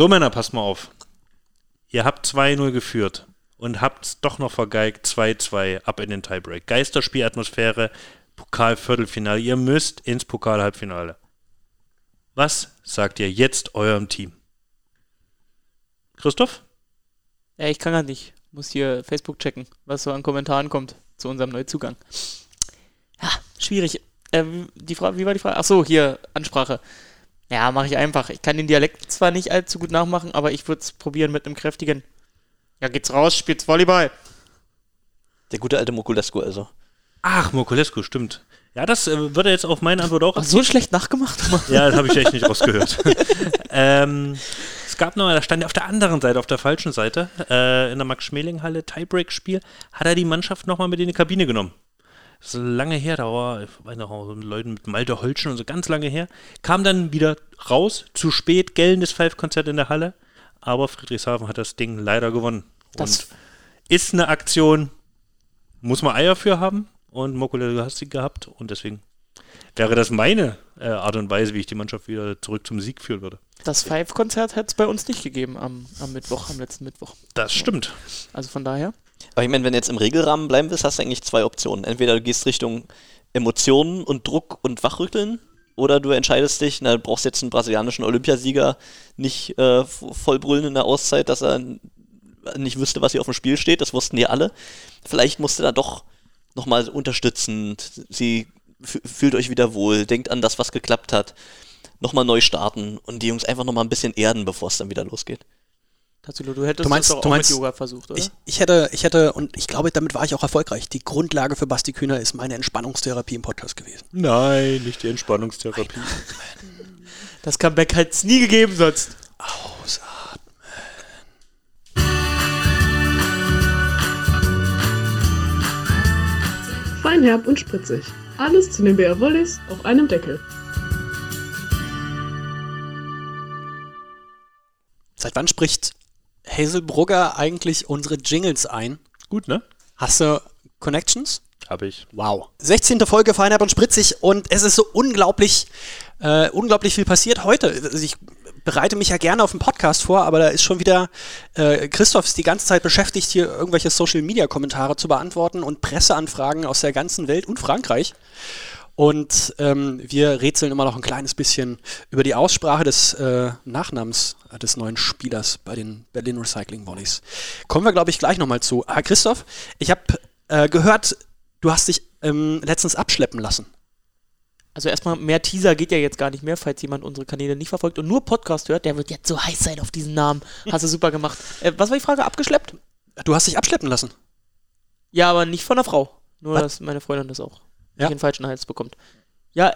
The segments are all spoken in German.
So, Männer, passt mal auf. Ihr habt 2-0 geführt und habt doch noch vergeigt 2-2 ab in den Tiebreak. Geisterspielatmosphäre, Pokal-Viertelfinale. Ihr müsst ins Pokal-Halbfinale. Was sagt ihr jetzt eurem Team? Christoph? Ja, ich kann gar nicht. Muss hier Facebook checken, was so an Kommentaren kommt zu unserem Neuzugang. Ja, schwierig. Äh, die Frage, wie war die Frage? Ach so, hier, Ansprache. Ja, mache ich einfach. Ich kann den Dialekt zwar nicht allzu gut nachmachen, aber ich würde es probieren mit einem kräftigen. Ja, geht's raus, spielt's Volleyball. Der gute alte Mokulescu also. Ach, Mokulescu, stimmt. Ja, das äh, würde jetzt auf meine Antwort auch. Ach, so schlecht nachgemacht? ja, das habe ich echt nicht rausgehört. ähm, es gab noch, da stand er auf der anderen Seite, auf der falschen Seite, äh, in der Max-Schmeling-Halle, Tiebreak-Spiel, hat er die Mannschaft nochmal mit in die Kabine genommen. Das ist lange her, da war, ich weiß noch, Leuten mit Malte Holschen und so ganz lange her. Kam dann wieder raus, zu spät, gellendes Five-Konzert in der Halle, aber Friedrichshafen hat das Ding leider gewonnen. Das und ist eine Aktion, muss man Eier für haben und Mokule, du hast sie gehabt und deswegen wäre das meine äh, Art und Weise, wie ich die Mannschaft wieder zurück zum Sieg führen würde. Das Five-Konzert hätte es bei uns nicht gegeben am, am Mittwoch, am letzten Mittwoch. Das stimmt. Also von daher. Aber ich meine, wenn du jetzt im Regelrahmen bleiben willst, hast du eigentlich zwei Optionen. Entweder du gehst Richtung Emotionen und Druck und Wachrütteln oder du entscheidest dich, na, du brauchst jetzt einen brasilianischen Olympiasieger nicht äh, vollbrüllen in der Auszeit, dass er nicht wüsste, was hier auf dem Spiel steht. Das wussten die alle. Vielleicht musst du da doch nochmal unterstützend, sie fühlt euch wieder wohl, denkt an das, was geklappt hat, nochmal neu starten und die Jungs einfach nochmal ein bisschen erden, bevor es dann wieder losgeht. Tatsilo, du hättest Du meinst- das auch meinst- mit Yoga versucht, oder? Ich, ich, hätte, ich hätte, und ich glaube, damit war ich auch erfolgreich. Die Grundlage für Basti Kühner ist meine Entspannungstherapie im Podcast gewesen. Nein, nicht die Entspannungstherapie. das Comeback hat es nie gegeben sonst. Ausatmen. Feinherb und spritzig. Alles zu den BR Wollis auf einem Deckel. Seit wann spricht Hazel Brugger eigentlich unsere Jingles ein? Gut, ne? Hast du Connections? Habe ich. Wow. 16. Folge Feinherb und Spritzig und es ist so unglaublich, äh, unglaublich viel passiert heute. Also ich bereite mich ja gerne auf den Podcast vor, aber da ist schon wieder, äh, Christoph ist die ganze Zeit beschäftigt, hier irgendwelche Social-Media-Kommentare zu beantworten und Presseanfragen aus der ganzen Welt und Frankreich. Und ähm, wir rätseln immer noch ein kleines bisschen über die Aussprache des äh, Nachnamens äh, des neuen Spielers bei den Berlin Recycling Volleys. Kommen wir, glaube ich, gleich nochmal zu. Ah, Christoph, ich habe äh, gehört, du hast dich ähm, letztens abschleppen lassen. Also erstmal, mehr Teaser geht ja jetzt gar nicht mehr, falls jemand unsere Kanäle nicht verfolgt und nur Podcast hört, der wird jetzt so heiß sein auf diesen Namen. Hast du super gemacht. Äh, was war die Frage? Abgeschleppt? Du hast dich abschleppen lassen. Ja, aber nicht von der Frau. Nur, Was? dass meine Freundin das auch Ja. nicht den falschen Hals bekommt. Ja,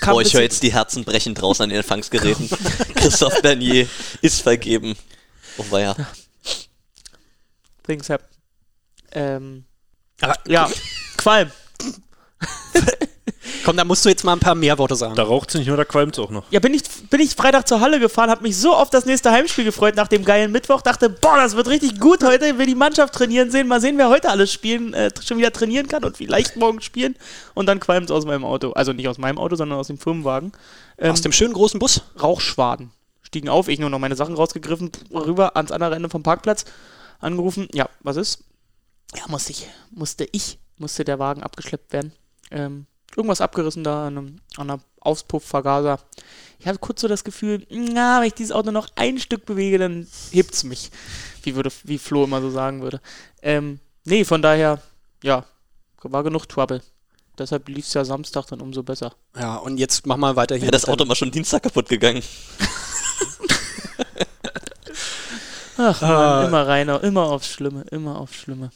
kam Oh, ich höre jetzt die Herzen brechen draußen an den Empfangsgeräten. Christoph Bernier ist vergeben. Oh weia. Übrigens, ja. Ähm, Aber ja, Qualm. komm, da musst du jetzt mal ein paar mehr Worte sagen. Da raucht es nicht nur, da qualmt es auch noch. Ja, bin ich, bin ich Freitag zur Halle gefahren, habe mich so auf das nächste Heimspiel gefreut nach dem geilen Mittwoch, dachte, boah, das wird richtig gut heute, will die Mannschaft trainieren sehen, mal sehen, wer heute alles spielen, äh, schon wieder trainieren kann und vielleicht morgen spielen. Und dann qualmt es aus meinem Auto. Also nicht aus meinem Auto, sondern aus dem Firmenwagen. Ähm, Aus dem schönen großen Bus. Rauchschwaden. Stiegen auf, ich nur noch meine Sachen rausgegriffen, rüber ans andere Ende vom Parkplatz, angerufen. Ja, was ist? Ja, musste ich, musste ich, musste der Wagen abgeschleppt werden. Ähm, irgendwas abgerissen da an, einem, an Auspuffvergaser. Ich hatte kurz so das Gefühl, na, wenn ich dieses Auto noch ein Stück bewege, dann hebt's mich. Wie würde, wie Flo immer so sagen würde. Ähm, nee, von daher, ja, war genug Trouble. Deshalb lief's ja Samstag dann umso besser. Ja, und jetzt mach mal weiter hier. Wäre das mit deinem- Auto mal schon Dienstag kaputt gegangen. Ach man, immer reiner, immer aufs Schlimme, immer aufs Schlimme.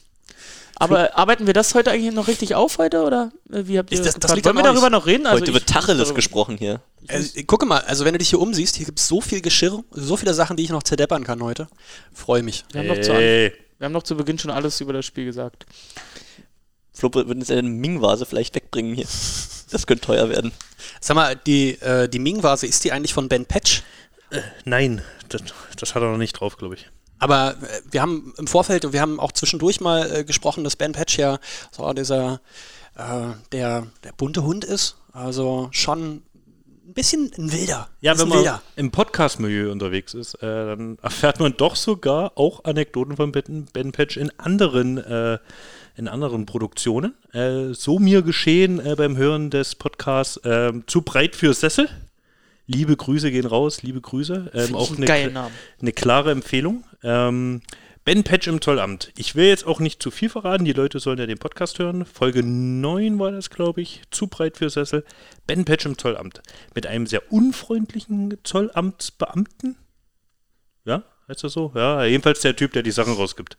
Aber arbeiten wir das heute eigentlich noch richtig auf heute oder äh, wie habt ihr Ist das- das liegt Wollen wir darüber noch reden? Also Heute wird Tacheles darüber- gesprochen hier. Also, gucke mal, also wenn du dich hier umsiehst, hier gibt es so viel Geschirr, so viele Sachen, die ich noch zerdeppern kann heute. Freue mich. Wir haben, noch zu, wir haben noch zu Beginn schon alles über das Spiel gesagt. Flo wird uns eine Ming-Vase vielleicht wegbringen hier. Das könnte teuer werden. Sag mal, die, äh, die Ming-Vase, ist die eigentlich von Ben Patch? nein, das, das hat er noch nicht drauf, glaube ich. Aber äh, wir haben im Vorfeld, und wir haben auch zwischendurch mal äh, gesprochen, dass Ben Patch ja so dieser, äh, der, der bunte Hund ist. Also schon ein bisschen ein Wilder. Ja, wenn man im Podcast-Milieu unterwegs ist, äh, dann erfährt man doch sogar auch Anekdoten von Ben, ben Patch in anderen, äh, in anderen Produktionen. Äh, so mir geschehen äh, beim Hören des Podcasts äh, Zu breit für Sessel. Liebe Grüße gehen raus, liebe Grüße. Ähm, auch eine, eine klare Empfehlung. Ähm, Ben Patch im Zollamt. Ich will jetzt auch nicht zu viel verraten, die Leute sollen ja den Podcast hören. Folge 9 war das, glaube ich. Zu breit für Sessel. Ben Patch im Zollamt. Mit einem sehr unfreundlichen Zollamtsbeamten. Ja, heißt das so? Ja, jedenfalls der Typ, der die Sachen rausgibt.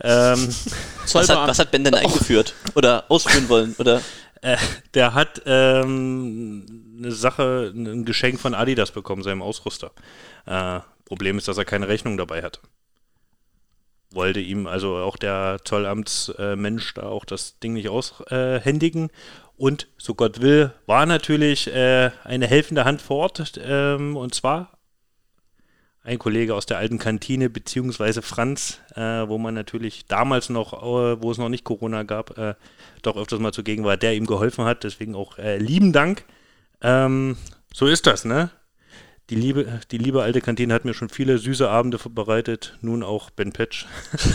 Ähm, Was hat, was hat Ben denn eingeführt? Oder ausführen wollen? Oder äh, der hat ähm, eine Sache, ein Geschenk von Adidas bekommen, seinem Ausrüster. Äh, Problem ist, dass er keine Rechnung dabei hat. Wollte ihm also auch der Zollamtsmensch da auch das Ding nicht aushändigen. Und so Gott will, war natürlich äh, eine helfende Hand vor Ort. Ähm, und zwar ein Kollege aus der alten Kantine, beziehungsweise Franz, äh, wo man natürlich damals noch, äh, wo es noch nicht Corona gab, äh, doch öfters mal zugegen war, der ihm geholfen hat. Deswegen auch äh, lieben Dank. Ähm, so ist das, ne? Die liebe, die liebe alte Kantine hat mir schon viele süße Abende bereitet, nun auch Ben Patch.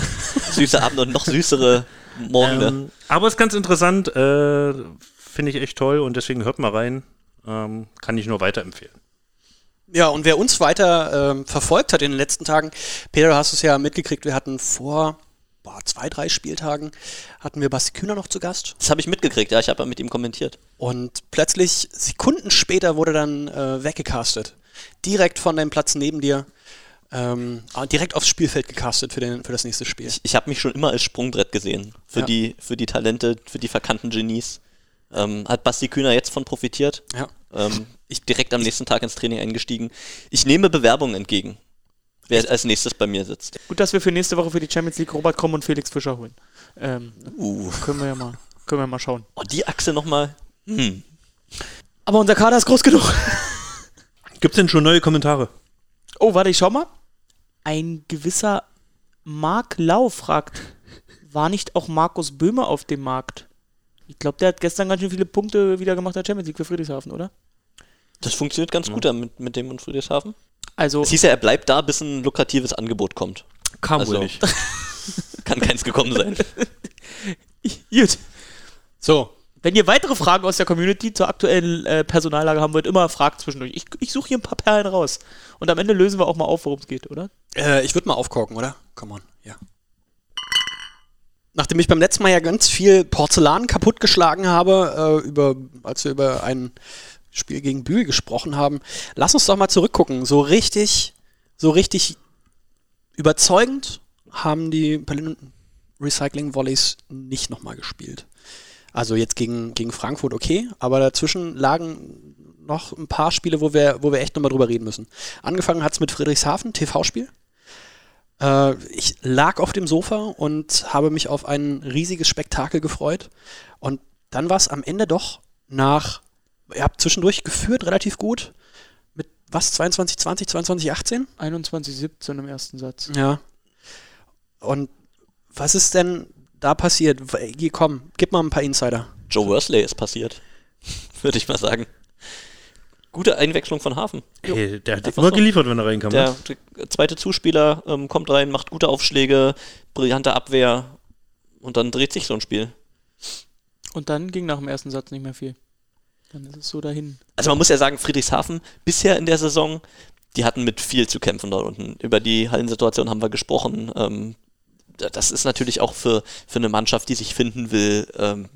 süße Abend und noch süßere Morgen. Ähm, aber ist ganz interessant, äh, finde ich echt toll und deswegen hört mal rein. Ähm, kann ich nur weiterempfehlen. Ja, und wer uns weiter ähm, verfolgt hat in den letzten Tagen, Peter, du hast es ja mitgekriegt, wir hatten vor boah, zwei, drei Spieltagen, hatten wir Basti Kühner noch zu Gast. Das habe ich mitgekriegt, ja, ich habe mit ihm kommentiert. Und plötzlich, Sekunden später, wurde dann äh, weggecastet. Direkt von deinem Platz neben dir. Ähm, ah, direkt aufs Spielfeld gecastet für, den, für das nächste Spiel. Ich, ich habe mich schon immer als Sprungbrett gesehen für, Ja. die, für die Talente, für die verkannten Genies. Ähm, hat Basti Kühner jetzt von profitiert. Ja. Ähm, ich direkt am nächsten Tag ins Training eingestiegen. Ich nehme Bewerbungen entgegen, wer als nächstes bei mir sitzt. Gut, dass wir für nächste Woche für die Champions League Robert Komm und Felix Fischer holen. Ähm, Uh. können wir ja mal, können wir mal schauen. Oh, die Achse nochmal. Hm. Aber unser Kader ist groß genug. Gibt es denn schon neue Kommentare? Oh, warte, ich schau mal. Ein gewisser Mark Lau fragt, war nicht auch Markus Böhmer auf dem Markt? Ich glaube, der hat gestern ganz schön viele Punkte wieder gemacht der Champions League für Friedrichshafen, oder? Das funktioniert ganz gut da mit, mit dem und Friedrichshafen. Also, Es hieß ja, er bleibt da, bis ein lukratives Angebot kommt. Kam Also- wohl nicht. Kann keins gekommen sein. gut. So, Wenn ihr weitere Fragen aus der Community zur aktuellen äh, Personallage haben wollt, immer fragt zwischendurch. Ich, ich suche hier ein paar Perlen raus. Und am Ende lösen wir auch mal auf, worum es geht, oder? äh, ich würde mal aufkorken, oder? Come on, ja. Nachdem ich beim letzten Mal ja ganz viel Porzellan kaputtgeschlagen habe, äh, über, als wir über ein Spiel gegen Bühl gesprochen haben, lass uns doch mal zurückgucken. So richtig, so richtig überzeugend haben die Berlin Recycling Volleys nicht nochmal gespielt. Also jetzt gegen, gegen Frankfurt okay, aber dazwischen lagen noch ein paar Spiele, wo wir, wo wir echt nochmal drüber reden müssen. Angefangen hat es mit Friedrichshafen, TV-Spiel. Äh, ich lag auf dem Sofa und habe mich auf ein riesiges Spektakel gefreut. Und dann war es am Ende doch nach, ihr habt zwischendurch geführt, relativ gut. Mit was, 22, 20, 22, 18? 21-17 im ersten Satz. Ja. Und was ist denn da passiert? Hier, komm, gib mal ein paar Insider. Joe Worsley ist passiert. Würde ich mal sagen. Gute Einwechslung von Hafen. Ey, der hat Einfach immer so. geliefert, wenn er reinkam. Der, ne? der zweite Zuspieler ähm, kommt rein, macht gute Aufschläge, brillante Abwehr und dann dreht sich so ein Spiel. Und dann ging nach dem ersten Satz nicht mehr viel. Dann ist es so dahin. Also man muss ja sagen, Friedrichshafen bisher in der Saison, die hatten mit viel zu kämpfen dort unten. Über die Hallensituation haben wir gesprochen. Ähm, das ist natürlich auch für, für eine Mannschaft, die sich finden will, ähm,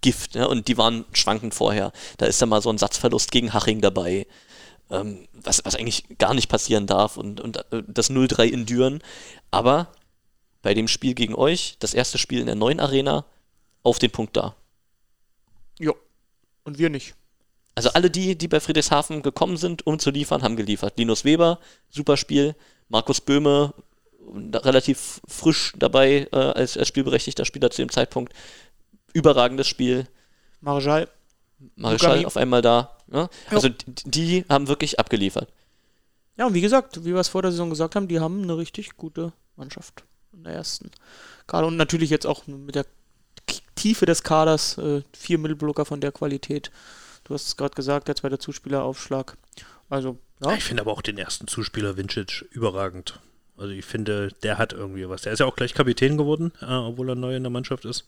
Gift. Ne? Und die waren schwankend vorher. Da ist ja mal so ein Satzverlust gegen Haching dabei, ähm, was, was eigentlich gar nicht passieren darf. Und, und äh, das 0-3 in Düren. Aber bei dem Spiel gegen euch, das erste Spiel in der neuen Arena, auf den Punkt da. Jo. Und wir nicht. Also alle die, die bei Friedrichshafen gekommen sind, um zu liefern, haben geliefert. Linus Weber, super Spiel. Markus Böhme, relativ frisch dabei äh, als, als spielberechtigter Spieler zu dem Zeitpunkt. Überragendes Spiel. Marischal Lugani. auf einmal da. Ja? Also die, die haben wirklich abgeliefert. Ja, und wie gesagt, wie wir es vor der Saison gesagt haben, die haben eine richtig gute Mannschaft in der ersten. Gerade und natürlich jetzt auch mit der Tiefe des Kaders, äh, vier Mittelblocker von der Qualität. Du hast es gerade gesagt, der zweite Zuspieleraufschlag. Also, ja. Ich finde aber auch den ersten Zuspieler Vincic überragend. Also ich finde, der hat irgendwie was. Der ist ja auch gleich Kapitän geworden, äh, obwohl er neu in der Mannschaft ist.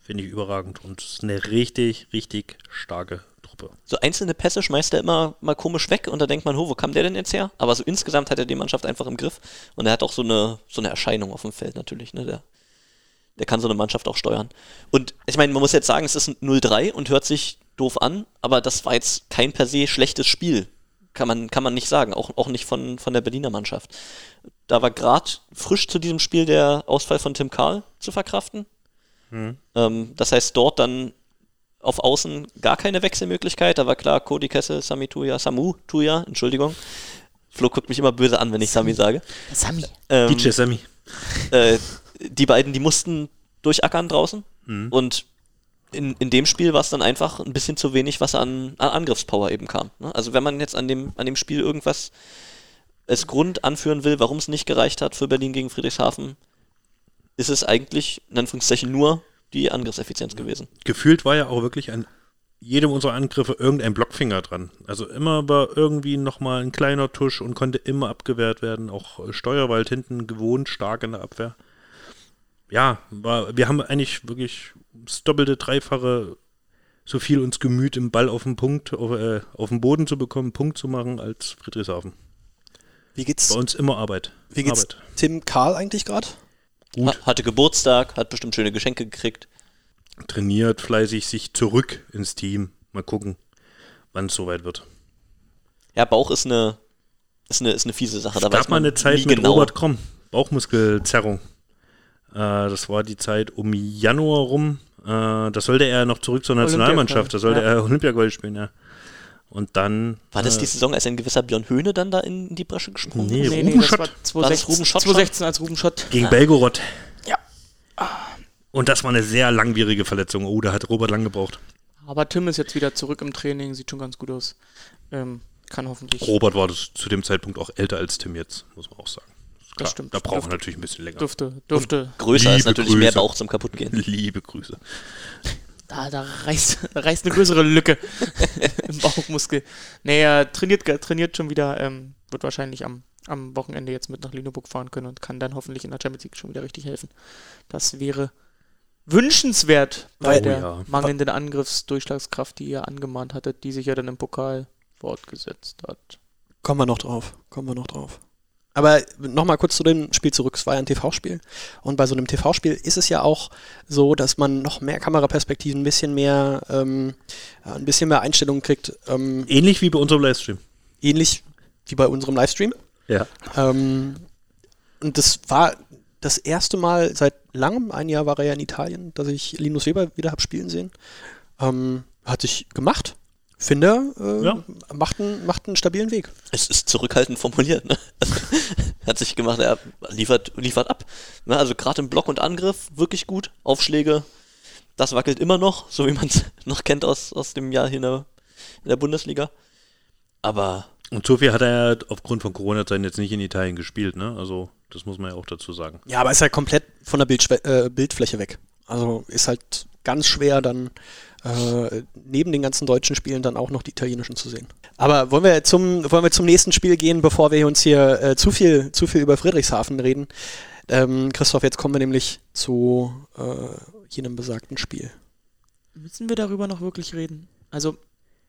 Finde ich überragend. Und ist eine richtig, richtig starke Truppe. So einzelne Pässe schmeißt er immer mal komisch weg und da denkt man, ho, wo kam der denn jetzt her? Aber so insgesamt hat er die Mannschaft einfach im Griff und er hat auch so eine, so eine Erscheinung auf dem Feld natürlich, ne? Der, der kann so eine Mannschaft auch steuern. Und ich meine, man muss jetzt sagen, es ist ein 0-3 und hört sich doof an, aber das war jetzt kein per se schlechtes Spiel. Kann man, kann man nicht sagen, auch, auch nicht von, von der Berliner Mannschaft. Da war gerade frisch zu diesem Spiel der Ausfall von Tim Karl zu verkraften. Ähm, das heißt, dort dann auf Außen gar keine Wechselmöglichkeit. Da war klar, Cody Kessel, Sami Tuya, Samu Tuya, Entschuldigung. Flo guckt mich immer böse an, wenn ich Sami sage. Sami. Ähm, DJ Sammy. äh, die beiden, die mussten durchackern draußen. Mhm. Und in, in dem Spiel war es dann einfach ein bisschen zu wenig, was an, an Angriffspower eben kam. Ne? Also wenn man jetzt an dem, an dem Spiel irgendwas als Grund anführen will, warum es nicht gereicht hat für Berlin gegen Friedrichshafen, ist es eigentlich in Anführungszeichen nur die Angriffseffizienz gewesen. Gefühlt war ja auch wirklich an jedem unserer Angriffe irgendein Blockfinger dran. Also immer war irgendwie nochmal ein kleiner Tusch und konnte immer abgewehrt werden. Auch Steuerwald hinten gewohnt stark in der Abwehr. Ja, war, wir haben eigentlich wirklich das doppelte, dreifache so viel uns gemüht, im Ball auf den Punkt, auf, äh, auf den Boden zu bekommen, Punkt zu machen, als Friedrichshafen. Wie geht's, Bei uns immer Arbeit. wie geht's Arbeit. Tim Karl eigentlich gerade? Gut. Ha hatte Geburtstag, hat bestimmt schöne Geschenke gekriegt. Trainiert fleißig sich zurück ins Team. Mal gucken, wann es soweit wird. Ja, Bauch ist eine, ist eine, ist eine fiese Sache. Es Da gab mal man eine Zeit mit genau. Robert Kromm, Bauchmuskelzerrung. Äh, das war die Zeit um Januar rum. Äh, da sollte er noch zurück zur Nationalmannschaft, da sollte ja. er Olympiagold spielen, ja. Und dann. War das äh, die Saison, als ein gewisser Björn Höhne dann da in die Bresche gesprungen Nee, ist? Nee, Ruben nee, das Schott. war War das 2016, Ruben Schott 2016 als Ruben Schott. gegen Belgorod. Ja. Und das war eine sehr langwierige Verletzung. Oh, da hat Robert lang gebraucht. Aber Tim ist jetzt wieder zurück im Training, sieht schon ganz gut aus. Ähm, kann hoffentlich. Robert war das zu dem Zeitpunkt auch älter als Tim jetzt, muss man auch sagen. Ist Das stimmt. Da brauchen wir natürlich ein bisschen länger. Dürfte, dürfte. Größer ist natürlich mehr Grüße. Bauch zum Kaputtgehen. Liebe Grüße. Da, da reißt, reißt eine größere Lücke im Bauchmuskel. Nee, er trainiert, trainiert schon wieder, ähm, wird wahrscheinlich am, am Wochenende jetzt mit nach Lüneburg fahren können und kann dann hoffentlich in der Champions League schon wieder richtig helfen. Das wäre wünschenswert bei Oh der ja. mangelnden Angriffsdurchschlagskraft, die ihr angemahnt hattet, die sich ja dann im Pokal fortgesetzt hat. Kommen wir noch drauf. Kommen wir noch drauf. Aber nochmal kurz zu dem Spiel zurück. Es war ja ein TV-Spiel. Und bei so einem TV-Spiel ist es ja auch so, dass man noch mehr Kameraperspektiven, ein bisschen mehr, ähm, ein bisschen mehr Einstellungen kriegt. Ähm, Ähnlich wie bei unserem Livestream. ähnlich wie bei unserem Livestream. Ja. Ähm, und das war das erste Mal seit langem, ein Jahr war er ja in Italien, dass ich Linus Weber wieder habe spielen sehen. Ähm, hat sich gemacht. Finde, äh, Ja. macht, einen, macht einen stabilen Weg. Es ist zurückhaltend formuliert. Ne? Also, hat sich gemacht, er liefert, liefert ab. Ne? Also gerade im Block und Angriff wirklich gut. Aufschläge, das wackelt immer noch, so wie man es noch kennt aus, aus dem Jahr hier in der, in der Bundesliga. Aber Und so viel hat er aufgrund von Corona-Zeiten jetzt nicht in Italien gespielt, ne? Also, das muss man ja auch dazu sagen. Ja, aber ist halt komplett von der Bildschwe äh, Bildfläche weg. Also ist halt ganz schwer dann äh, neben den ganzen deutschen Spielen dann auch noch die italienischen zu sehen. Aber wollen wir zum, wollen wir zum nächsten Spiel gehen, bevor wir uns hier äh, zu viel, zu viel über Friedrichshafen reden? Ähm, Christoph, jetzt kommen wir nämlich zu äh, jenem besagten Spiel. Müssen wir darüber noch wirklich reden? Also,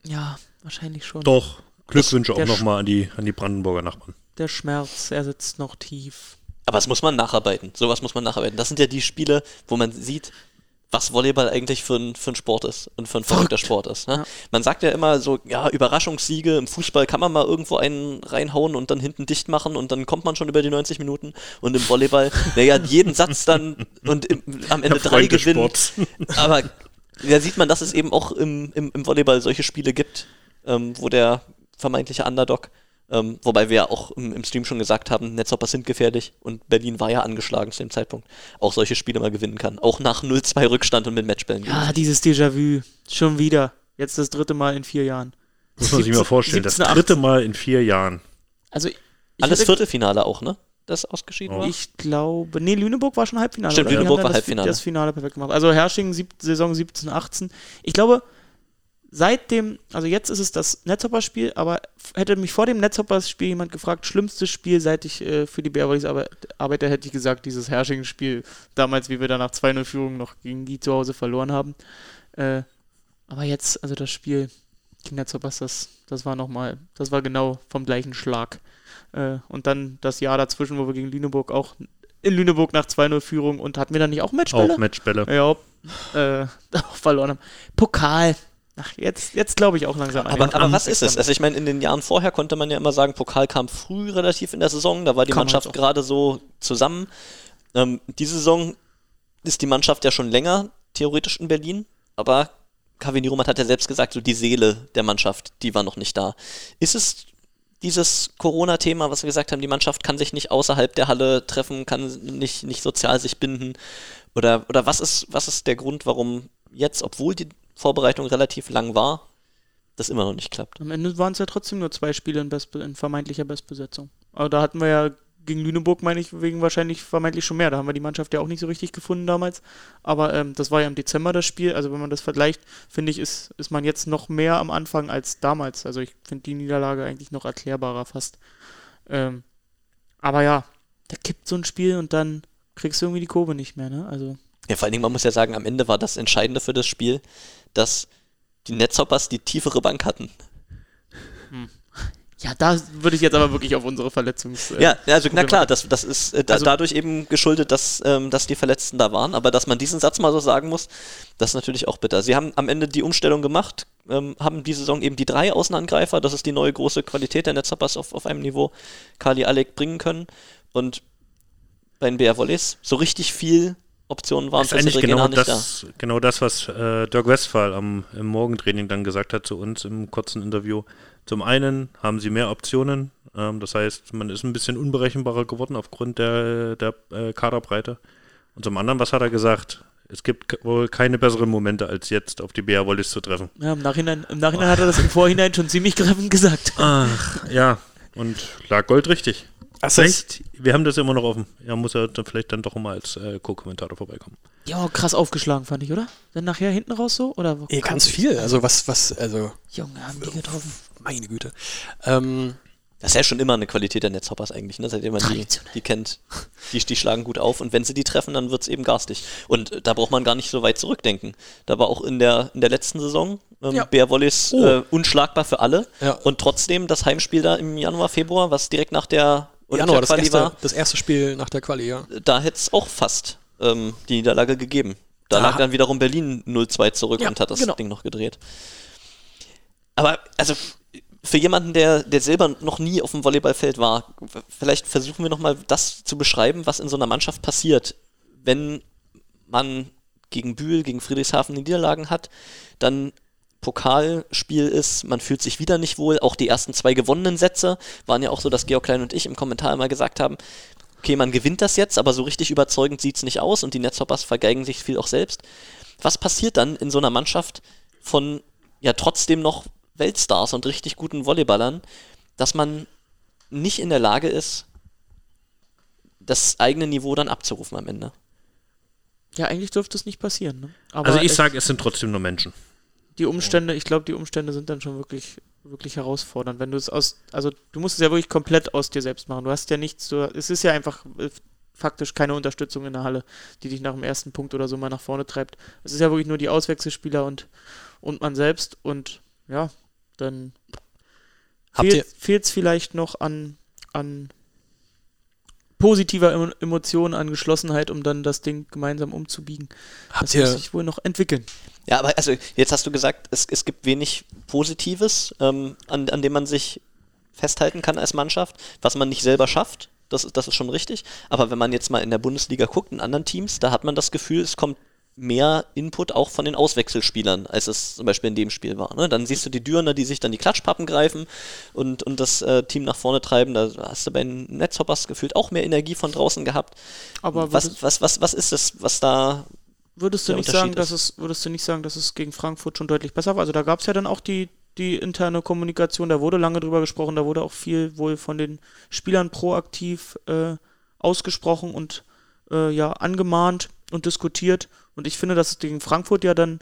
ja, wahrscheinlich schon. Doch, Glückwünsche auch nochmal an die, an die Brandenburger Nachbarn. Der Schmerz, er sitzt noch tief. Aber es muss man nacharbeiten. Sowas muss man nacharbeiten. Das sind ja die Spiele, wo man sieht, was Volleyball eigentlich für ein, für ein Sport ist und für ein verrückter Sport ist. Ne? Ja. Man sagt ja immer so, ja, Überraschungssiege im Fußball kann man mal irgendwo einen reinhauen und dann hinten dicht machen und dann kommt man schon über die 90 Minuten. Und im Volleyball, naja, jeden Satz dann und im, am Ende Der drei gewinnen. Aber da sieht man, dass es eben auch im, im, im Volleyball solche Spiele gibt, ähm, wo der vermeintliche Underdog, ähm, wobei wir ja auch im, im Stream schon gesagt haben, Netzhopper sind gefährlich und Berlin war ja angeschlagen zu dem Zeitpunkt, auch solche Spiele mal gewinnen kann. Auch nach 0-2 Rückstand und mit Matchbällen. Ja, dieses Déjà-vu. Schon wieder. Jetzt das dritte Mal in vier Jahren. Muss man sich mal 17, vorstellen. Das 17, dritte Mal in vier Jahren. Also, ich, Alles hätte- Viertelfinale auch, ne? Das ausgeschieden Oh. war. Ich glaube, nee, Lüneburg war schon Halbfinale. Stimmt, Lüneburg war das, Halbfinale. Das Finale perfekt gemacht. Also Hersching, sieb, Saison 17, 18. Ich glaube, seit dem, also jetzt ist es das Netzhopper-Spiel, aber hätte mich vor dem Netzhopper-Spiel jemand gefragt, schlimmstes Spiel, seit ich äh, für die Bearwollies arbeite, hätte ich gesagt, dieses Herrsching-Spiel, damals, wie wir da nach 2-0 Führung noch gegen die zu Hause verloren haben. Äh, aber jetzt, also das Spiel gegen Netzhoppers, das, das war nochmal, das war genau vom gleichen Schlag. Äh, und dann das Jahr dazwischen, wo wir gegen Lüneburg auch in Lüneburg nach 2-0 Führung und hatten wir dann nicht auch Matchbälle? Auch Matchbälle. Ja, äh, auch verloren haben. Pokal, Ach, jetzt, jetzt glaube ich auch langsam. Aber, aber was ist es? Also ich meine, in den Jahren vorher konnte man ja immer sagen, Pokal kam früh relativ in der Saison, da war die Kann Mannschaft gerade so zusammen. Ähm, diese Saison ist die Mannschaft ja schon länger theoretisch in Berlin, aber Kavini Romat hat ja selbst gesagt, so die Seele der Mannschaft, die war noch nicht da. Ist es dieses Corona-Thema, was wir gesagt haben, die Mannschaft kann sich nicht außerhalb der Halle treffen, kann nicht, nicht sozial sich binden? Oder, oder was, ist, was ist der Grund, warum jetzt, obwohl die Vorbereitung relativ lang war, das immer noch nicht klappt. Am Ende waren es ja trotzdem nur zwei Spiele in, Best in vermeintlicher Bestbesetzung. Aber da hatten wir ja gegen Lüneburg, meine ich, wegen wahrscheinlich vermeintlich schon mehr. Da haben wir die Mannschaft ja auch nicht so richtig gefunden damals. Aber ähm, das war ja im Dezember das Spiel. Also wenn man das vergleicht, finde ich, ist, ist man jetzt noch mehr am Anfang als damals. Also ich finde die Niederlage eigentlich noch erklärbarer fast. Ähm, aber ja, da kippt so ein Spiel und dann kriegst du irgendwie die Kurve nicht mehr, ne? Also. Ja, vor allen Dingen, man muss ja sagen, am Ende war das Entscheidende für das Spiel, dass die Netzhoppers die tiefere Bank hatten. Hm. Ja, da würde ich jetzt aber wirklich auf unsere Verletzungs. Äh, ja, also na klar, das, das ist äh, also, dadurch eben geschuldet, dass, ähm, dass die Verletzten da waren. Aber dass man diesen Satz mal so sagen muss, das ist natürlich auch bitter. Sie haben am Ende die Umstellung gemacht, ähm, haben die Saison eben die drei Außenangreifer, das ist die neue große Qualität der Netzhoppers auf, auf einem Niveau, Kali Alek bringen können. Und bei den BR Volleys so richtig viel Optionen waren für eigentlich genau das, da. genau das, was äh, Dirk Westphal am, im Morgentraining dann gesagt hat zu uns im kurzen Interview. Zum einen haben sie mehr Optionen, ähm, das heißt, man ist ein bisschen unberechenbarer geworden aufgrund der, der äh, Kaderbreite. Und zum anderen, was hat er gesagt? Es gibt wohl keine besseren Momente, als jetzt auf die BR Wallis zu treffen. Ja, im Nachhinein, im Nachhinein hat er das im Vorhinein schon ziemlich treffend gesagt. Ach, ja, und lag Gold richtig. Also vielleicht, wir haben das immer noch offen. Er muss ja dann vielleicht dann doch mal als äh, Co-Kommentator vorbeikommen. Ja, krass aufgeschlagen, fand ich, oder? Dann nachher hinten raus so? Oder Ey, ganz viel. Also was, was, also. Junge, haben die getroffen. Meine Güte. Ähm, das ist ja schon immer eine Qualität der Netzhoppers eigentlich, ne? seitdem man die, die kennt. Die, die schlagen gut auf und wenn sie die treffen, dann wird es eben garstig. Und äh, da braucht man gar nicht so weit zurückdenken. Da war auch in der, in der letzten Saison ähm, ja. Bär oh. äh, unschlagbar für alle. Ja. Und trotzdem das Heimspiel da im Januar, Februar, was direkt nach der und Januar, das erste, war, das erste Spiel nach der Quali, ja. Da hätte es auch fast ähm, die Niederlage gegeben. Da, da lag dann wiederum Berlin 0-2 zurück ja, und hat das genau. Ding noch gedreht. Aber, also, für jemanden, der, der selber noch nie auf dem Volleyballfeld war, vielleicht versuchen wir nochmal das zu beschreiben, was in so einer Mannschaft passiert, wenn man gegen Bühl, gegen Friedrichshafen Niederlagen hat, dann Pokalspiel ist, man fühlt sich wieder nicht wohl. Auch die ersten zwei gewonnenen Sätze waren ja auch so, dass Georg Klein und ich im Kommentar immer gesagt haben, okay, man gewinnt das jetzt, aber so richtig überzeugend sieht es nicht aus und die Netzhoppers vergeigen sich viel auch selbst. Was passiert dann in so einer Mannschaft von ja trotzdem noch Weltstars und richtig guten Volleyballern, dass man nicht in der Lage ist, das eigene Niveau dann abzurufen am Ende? Ja, eigentlich dürfte es nicht passieren. Ne? also ich sage, es sind trotzdem nur Menschen die Umstände, ich glaube, die Umstände sind dann schon wirklich, wirklich herausfordernd. Wenn du es aus, also du musst es ja wirklich komplett aus dir selbst machen. Du hast ja nichts, du, es ist ja einfach äh, faktisch keine Unterstützung in der Halle, die dich nach dem ersten Punkt oder so mal nach vorne treibt. Es ist ja wirklich nur die Auswechselspieler und, und man selbst und ja, dann fehlt es vielleicht noch an, an positiver Emotion, an Geschlossenheit, um dann das Ding gemeinsam umzubiegen. Habt das ihr, muss sich wohl noch entwickeln. Ja, aber also jetzt hast du gesagt, es, es gibt wenig Positives, ähm, an, an dem man sich festhalten kann als Mannschaft, was man nicht selber schafft. Das, das ist schon richtig. Aber wenn man jetzt mal in der Bundesliga guckt, in anderen Teams, da hat man das Gefühl, es kommt mehr Input auch von den Auswechselspielern, als es zum Beispiel in dem Spiel war. Ne? Dann siehst du die Dürner, die sich dann die Klatschpappen greifen und, und das äh, Team nach vorne treiben. Da hast du bei den Netzhoppers gefühlt auch mehr Energie von draußen gehabt. Aber was, was, was, was ist das, was da Würdest du nicht sagen, dass es, würdest du nicht sagen, dass es gegen Frankfurt schon deutlich besser war? Also da gab es ja dann auch die, die interne Kommunikation, da wurde lange drüber gesprochen, da wurde auch viel wohl von den Spielern proaktiv äh, ausgesprochen und äh, ja angemahnt und diskutiert. Und ich finde, dass es gegen Frankfurt ja dann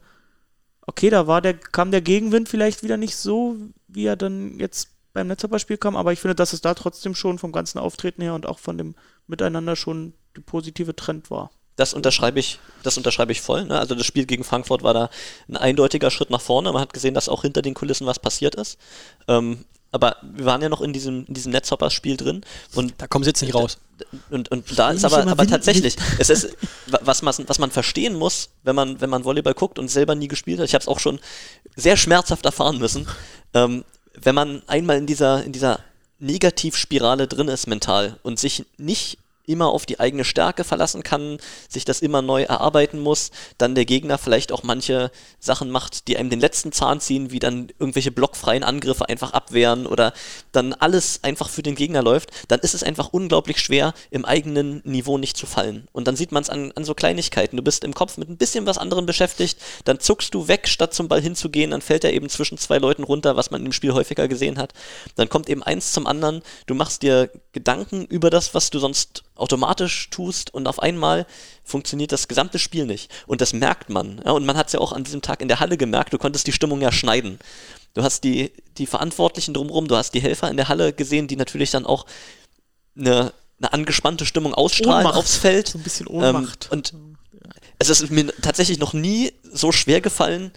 okay, da war der, kam der Gegenwind vielleicht wieder nicht so, wie er dann jetzt beim Netzhopper-Spiel kam, aber ich finde, dass es da trotzdem schon vom ganzen Auftreten her und auch von dem Miteinander schon der positive Trend war. Das unterschreibe ich, das unterschreibe ich voll. Ne? Also das Spiel gegen Frankfurt war da ein eindeutiger Schritt nach vorne. Man hat gesehen, dass auch hinter den Kulissen was passiert ist. Ähm, aber wir waren ja noch in diesem, in diesem Netzhoppers-Spiel drin und Da kommen sie jetzt nicht raus. und, und da ist aber, aber tatsächlich, es ist, wa- was man, was man verstehen muss, wenn man, wenn man Volleyball guckt und selber nie gespielt hat, ich habe es auch schon sehr schmerzhaft erfahren müssen, ähm, wenn man einmal in dieser, in dieser Negativspirale drin ist mental und sich nicht immer auf die eigene Stärke verlassen kann, sich das immer neu erarbeiten muss, dann der Gegner vielleicht auch manche Sachen macht, die einem den letzten Zahn ziehen, wie dann irgendwelche blockfreien Angriffe einfach abwehren oder dann alles einfach für den Gegner läuft, dann ist es einfach unglaublich schwer, im eigenen Niveau nicht zu fallen. Und dann sieht man es an, an so Kleinigkeiten. Du bist im Kopf mit ein bisschen was anderem beschäftigt, dann zuckst du weg, statt zum Ball hinzugehen, dann fällt er eben zwischen zwei Leuten runter, was man im Spiel häufiger gesehen hat. Dann kommt eben eins zum anderen, du machst dir Gedanken über das, was du sonst automatisch tust und auf einmal funktioniert das gesamte Spiel nicht. Und das merkt man. Ja, und man hat es ja auch an diesem Tag in der Halle gemerkt, du konntest die Stimmung ja schneiden. Du hast die, die Verantwortlichen drumherum, du hast die Helfer in der Halle gesehen, die natürlich dann auch eine, eine angespannte Stimmung ausstrahlen Ohnmacht. aufs Feld. So ein bisschen Ohnmacht. Ähm, und es ist mir tatsächlich noch nie so schwer gefallen,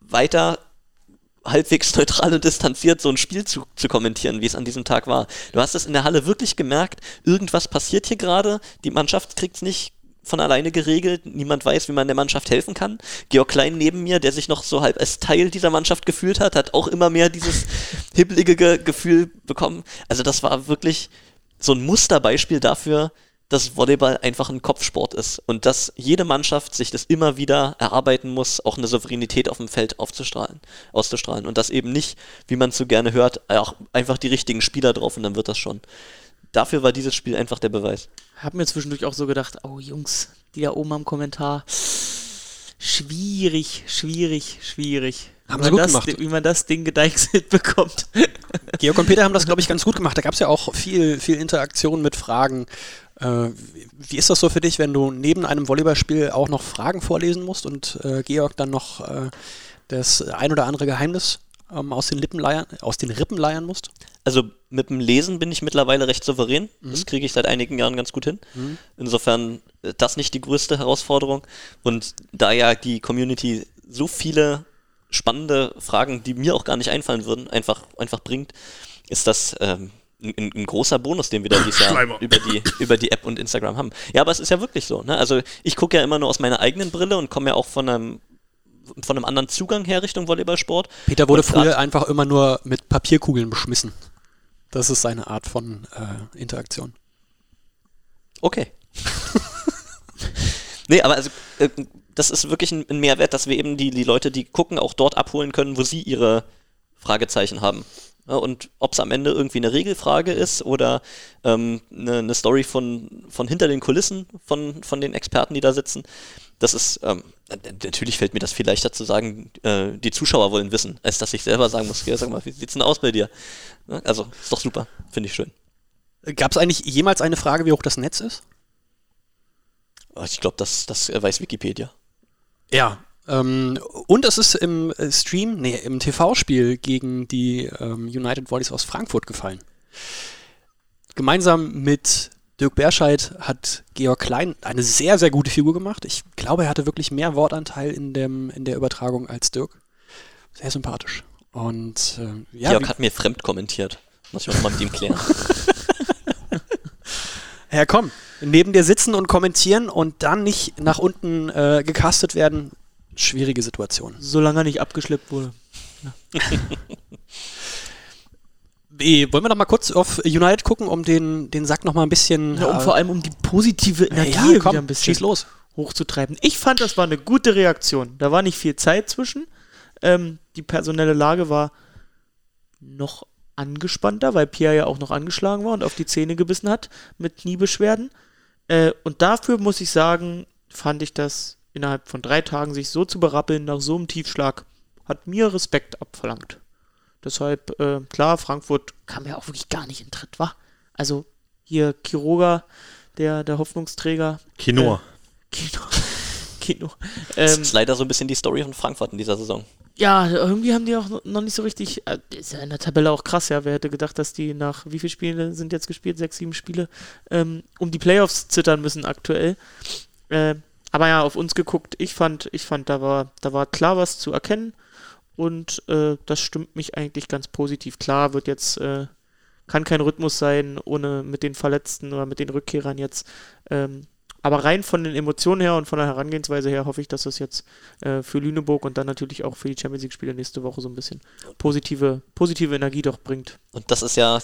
weiter halbwegs neutral und distanziert so ein Spiel zu, zu kommentieren, wie es an diesem Tag war. Du hast es in der Halle wirklich gemerkt, irgendwas passiert hier gerade, die Mannschaft kriegt es nicht von alleine geregelt, niemand weiß, wie man der Mannschaft helfen kann. Georg Klein neben mir, der sich noch so halb als Teil dieser Mannschaft gefühlt hat, hat auch immer mehr dieses hibbelige Ge Gefühl bekommen. Also das war wirklich so ein Musterbeispiel dafür, dass Volleyball einfach ein Kopfsport ist und dass jede Mannschaft sich das immer wieder erarbeiten muss, auch eine Souveränität auf dem Feld aufzustrahlen, auszustrahlen und das eben nicht, wie man so gerne hört, auch einfach die richtigen Spieler drauf und dann wird das schon. Dafür war dieses Spiel einfach der Beweis. Hab mir zwischendurch auch so gedacht, oh Jungs, die da oben am Kommentar. Schwierig, schwierig, schwierig. Haben wie sie man gut das, gemacht. Wie man das Ding gedeichselt bekommt. Georg und Peter haben das, glaube ich, ganz gut gemacht. Da gab es ja auch viel, viel Interaktion mit Fragen. Äh, wie- ist das so für dich, wenn du neben einem Volleyballspiel auch noch Fragen vorlesen musst und äh, Georg dann noch äh, das ein oder andere Geheimnis ähm, aus, den Lippen leiern, aus den Rippen leiern musst? Also mit dem Lesen bin ich mittlerweile recht souverän. Das kriege ich seit einigen Jahren ganz gut hin. Insofern äh, das nicht die größte Herausforderung. Und da ja die Community so viele spannende Fragen, die mir auch gar nicht einfallen würden, einfach, einfach bringt, ist das ähm, ein, ein großer Bonus, den wir da dieses Jahr über die, über die App und Instagram haben. Ja, aber es ist ja wirklich so. Ne? Also ich gucke ja immer nur aus meiner eigenen Brille und komme ja auch von einem von einem anderen Zugang her Richtung Volleyballsport. Peter wurde früher einfach immer nur mit Papierkugeln beschmissen. Das ist seine Art von äh, Interaktion. Okay. nee, aber also, äh, das ist wirklich ein, ein Mehrwert, dass wir eben die, die Leute, die gucken, auch dort abholen können, wo sie ihre Fragezeichen haben. Und ob es am Ende irgendwie eine Regelfrage ist oder ähm, eine, eine Story von, von hinter den Kulissen von, von den Experten, die da sitzen, das ist, ähm, äh, natürlich fällt mir das viel leichter zu sagen, äh, die Zuschauer wollen wissen, als dass ich selber sagen muss, ja, sag mal, wie sieht's denn aus bei dir? Ja, also, ist doch super, finde ich schön. Gab es eigentlich jemals eine Frage, wie hoch das Netz ist? Aber Ich glaube, das, das äh, weiß Wikipedia. Ja. Ähm, und es ist im äh, Stream, nee, im TV-Spiel gegen die ähm, United Volleys aus Frankfurt gefallen. Gemeinsam mit Dirk Berscheid hat Georg Klein eine sehr, sehr gute Figur gemacht. Ich glaube, er hatte wirklich mehr Wortanteil in, dem, in der Übertragung als Dirk. Sehr sympathisch. Und äh, ja, Georg hat mir fremd kommentiert. Muss ich auch nochmal mit ihm klären. Ja, komm. Neben dir sitzen und kommentieren und dann nicht nach unten äh, gecastet werden. Schwierige Situation. Solange er nicht abgeschleppt wurde. Eh, wollen wir noch mal kurz auf United gucken, um den, den Sack noch mal ein bisschen. Ja, um äh, vor allem um die positive Energie ja, komm, ein bisschen schieß los. hochzutreiben. Ich fand, das war eine gute Reaktion. Da war nicht viel Zeit zwischen. Ähm, die personelle Lage war noch angespannter, weil Pierre ja auch noch angeschlagen war und auf die Zähne gebissen hat mit Kniebeschwerden. Äh, und dafür muss ich sagen, fand ich das innerhalb von drei Tagen sich so zu berappeln nach so einem Tiefschlag, hat mir Respekt abverlangt. Deshalb, äh, klar, Frankfurt kam ja auch wirklich gar nicht in Tritt, war. Also hier Kiroga, der, der Hoffnungsträger, Kinoa. Kino. Kino. Das Ähm, ist leider so ein bisschen die Story von Frankfurt in dieser Saison. ja, irgendwie haben die auch noch nicht so richtig. Äh, ist ja in der Tabelle auch krass, ja. Wer hätte gedacht, dass die nach wie viele Spiele sind jetzt gespielt? Sechs, sieben Spiele, ähm, um die Playoffs zittern müssen aktuell. Äh, aber ja, auf uns geguckt, ich fand, ich fand, da war, da war klar was zu erkennen und äh, das stimmt mich eigentlich ganz positiv. Klar wird jetzt, äh, kann kein Rhythmus sein, ohne mit den Verletzten oder mit den Rückkehrern jetzt. Ähm, aber rein von den Emotionen her und von der Herangehensweise her hoffe ich, dass das jetzt äh, für Lüneburg und dann natürlich auch für die Champions League-Spiele nächste Woche so ein bisschen positive, positive Energie doch bringt. Und das ist ja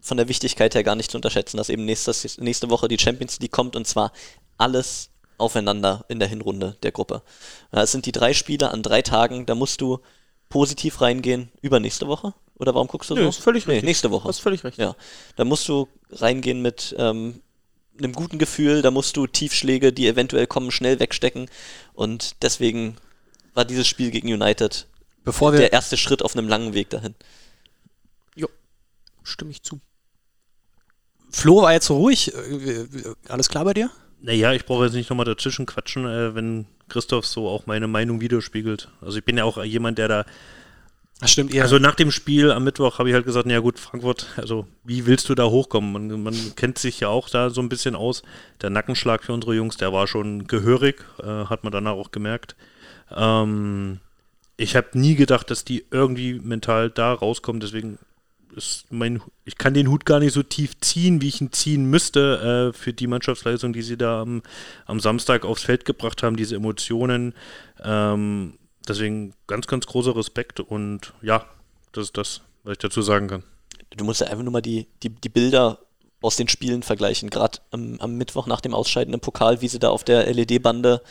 von der Wichtigkeit her gar nicht zu unterschätzen, dass eben nächstes, nächste Woche die Champions League kommt und zwar alles aufeinander in der Hinrunde der Gruppe. Es sind die drei Spiele an drei Tagen, da musst du positiv reingehen. Übernächste Woche? Oder warum guckst du Nö, so? ist völlig nee, richtig. nächste Du Woche. hast völlig recht. Ja, da musst du reingehen mit ähm, einem guten Gefühl, da musst du Tiefschläge, die eventuell kommen, schnell wegstecken. Und deswegen war dieses Spiel gegen United Bevor wir der erste Schritt auf einem langen Weg dahin. Stimme ich zu. Flo war jetzt so ruhig. Äh, Alles klar bei dir? Naja, ich brauche jetzt nicht nochmal dazwischen quatschen, äh, wenn Christoph so auch meine Meinung widerspiegelt. Also ich bin ja auch jemand, der da Das stimmt ihr. Also nach dem Spiel am Mittwoch habe ich halt gesagt, naja gut, Frankfurt, also wie willst du da hochkommen? Man, man kennt sich ja auch da so ein bisschen aus. Der Nackenschlag für unsere Jungs, der war schon gehörig, äh, hat man danach auch gemerkt. Ähm, ich habe nie gedacht, dass die irgendwie mental da rauskommen, deswegen ist mein, ich kann den Hut gar nicht so tief ziehen, wie ich ihn ziehen müsste äh, für die Mannschaftsleistung, die sie da am, am Samstag aufs Feld gebracht haben, diese Emotionen. Ähm, deswegen ganz, ganz großer Respekt und ja, das ist das, was ich dazu sagen kann. Du musst ja einfach nur mal die, die, die Bilder aus den Spielen vergleichen. Gerade am, am Mittwoch nach dem Ausscheiden im Pokal, wie sie da auf der LED-Bande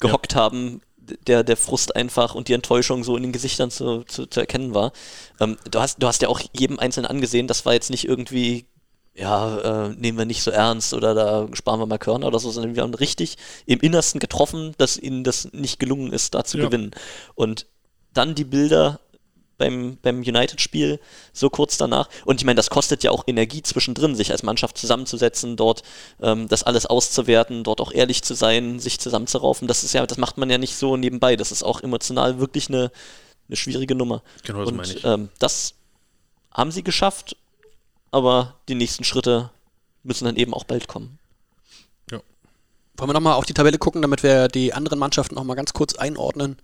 gehockt haben, der, der Frust einfach und die Enttäuschung so in den Gesichtern zu, zu, zu erkennen war. Ähm, du, hast, du hast ja auch jedem Einzelnen angesehen, das war jetzt nicht irgendwie, ja, äh, nehmen wir nicht so ernst oder da sparen wir mal Körner oder so, sondern wir haben richtig im Innersten getroffen, dass ihnen das nicht gelungen ist, da zu Ja. gewinnen. Und dann die Bilder beim, beim United-Spiel so kurz danach. Und ich meine, das kostet ja auch Energie zwischendrin, sich als Mannschaft zusammenzusetzen, dort ähm, das alles auszuwerten, dort auch ehrlich zu sein, sich zusammenzuraufen. Das ist ja, das macht man ja nicht so nebenbei. Das ist auch emotional wirklich eine, eine schwierige Nummer. Genau, das Und meine ich. ähm, das haben sie geschafft, aber die nächsten Schritte müssen dann eben auch bald kommen. Wollen wir nochmal auf die Tabelle gucken, damit wir die anderen Mannschaften nochmal ganz kurz einordnen.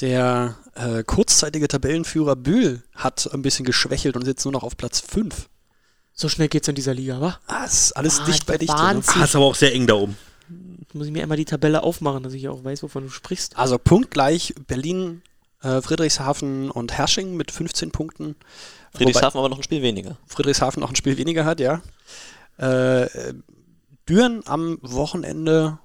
Der äh, kurzzeitige Tabellenführer Bühl hat ein bisschen geschwächelt und ist jetzt nur noch auf Platz 5. So schnell geht's in dieser Liga, wa? Ah, ist alles Ah, dicht bei dicht. Ne? Wahnsinn. Ah, ist aber auch sehr eng da oben. Jetzt muss ich mir einmal die Tabelle aufmachen, dass ich auch weiß, wovon du sprichst. Also punktgleich Berlin, äh, Friedrichshafen und Hersching mit 15 Punkten. Friedrichshafen aber noch ein Spiel weniger. Friedrichshafen noch ein Spiel weniger hat, ja. Äh, Düren am Wochenende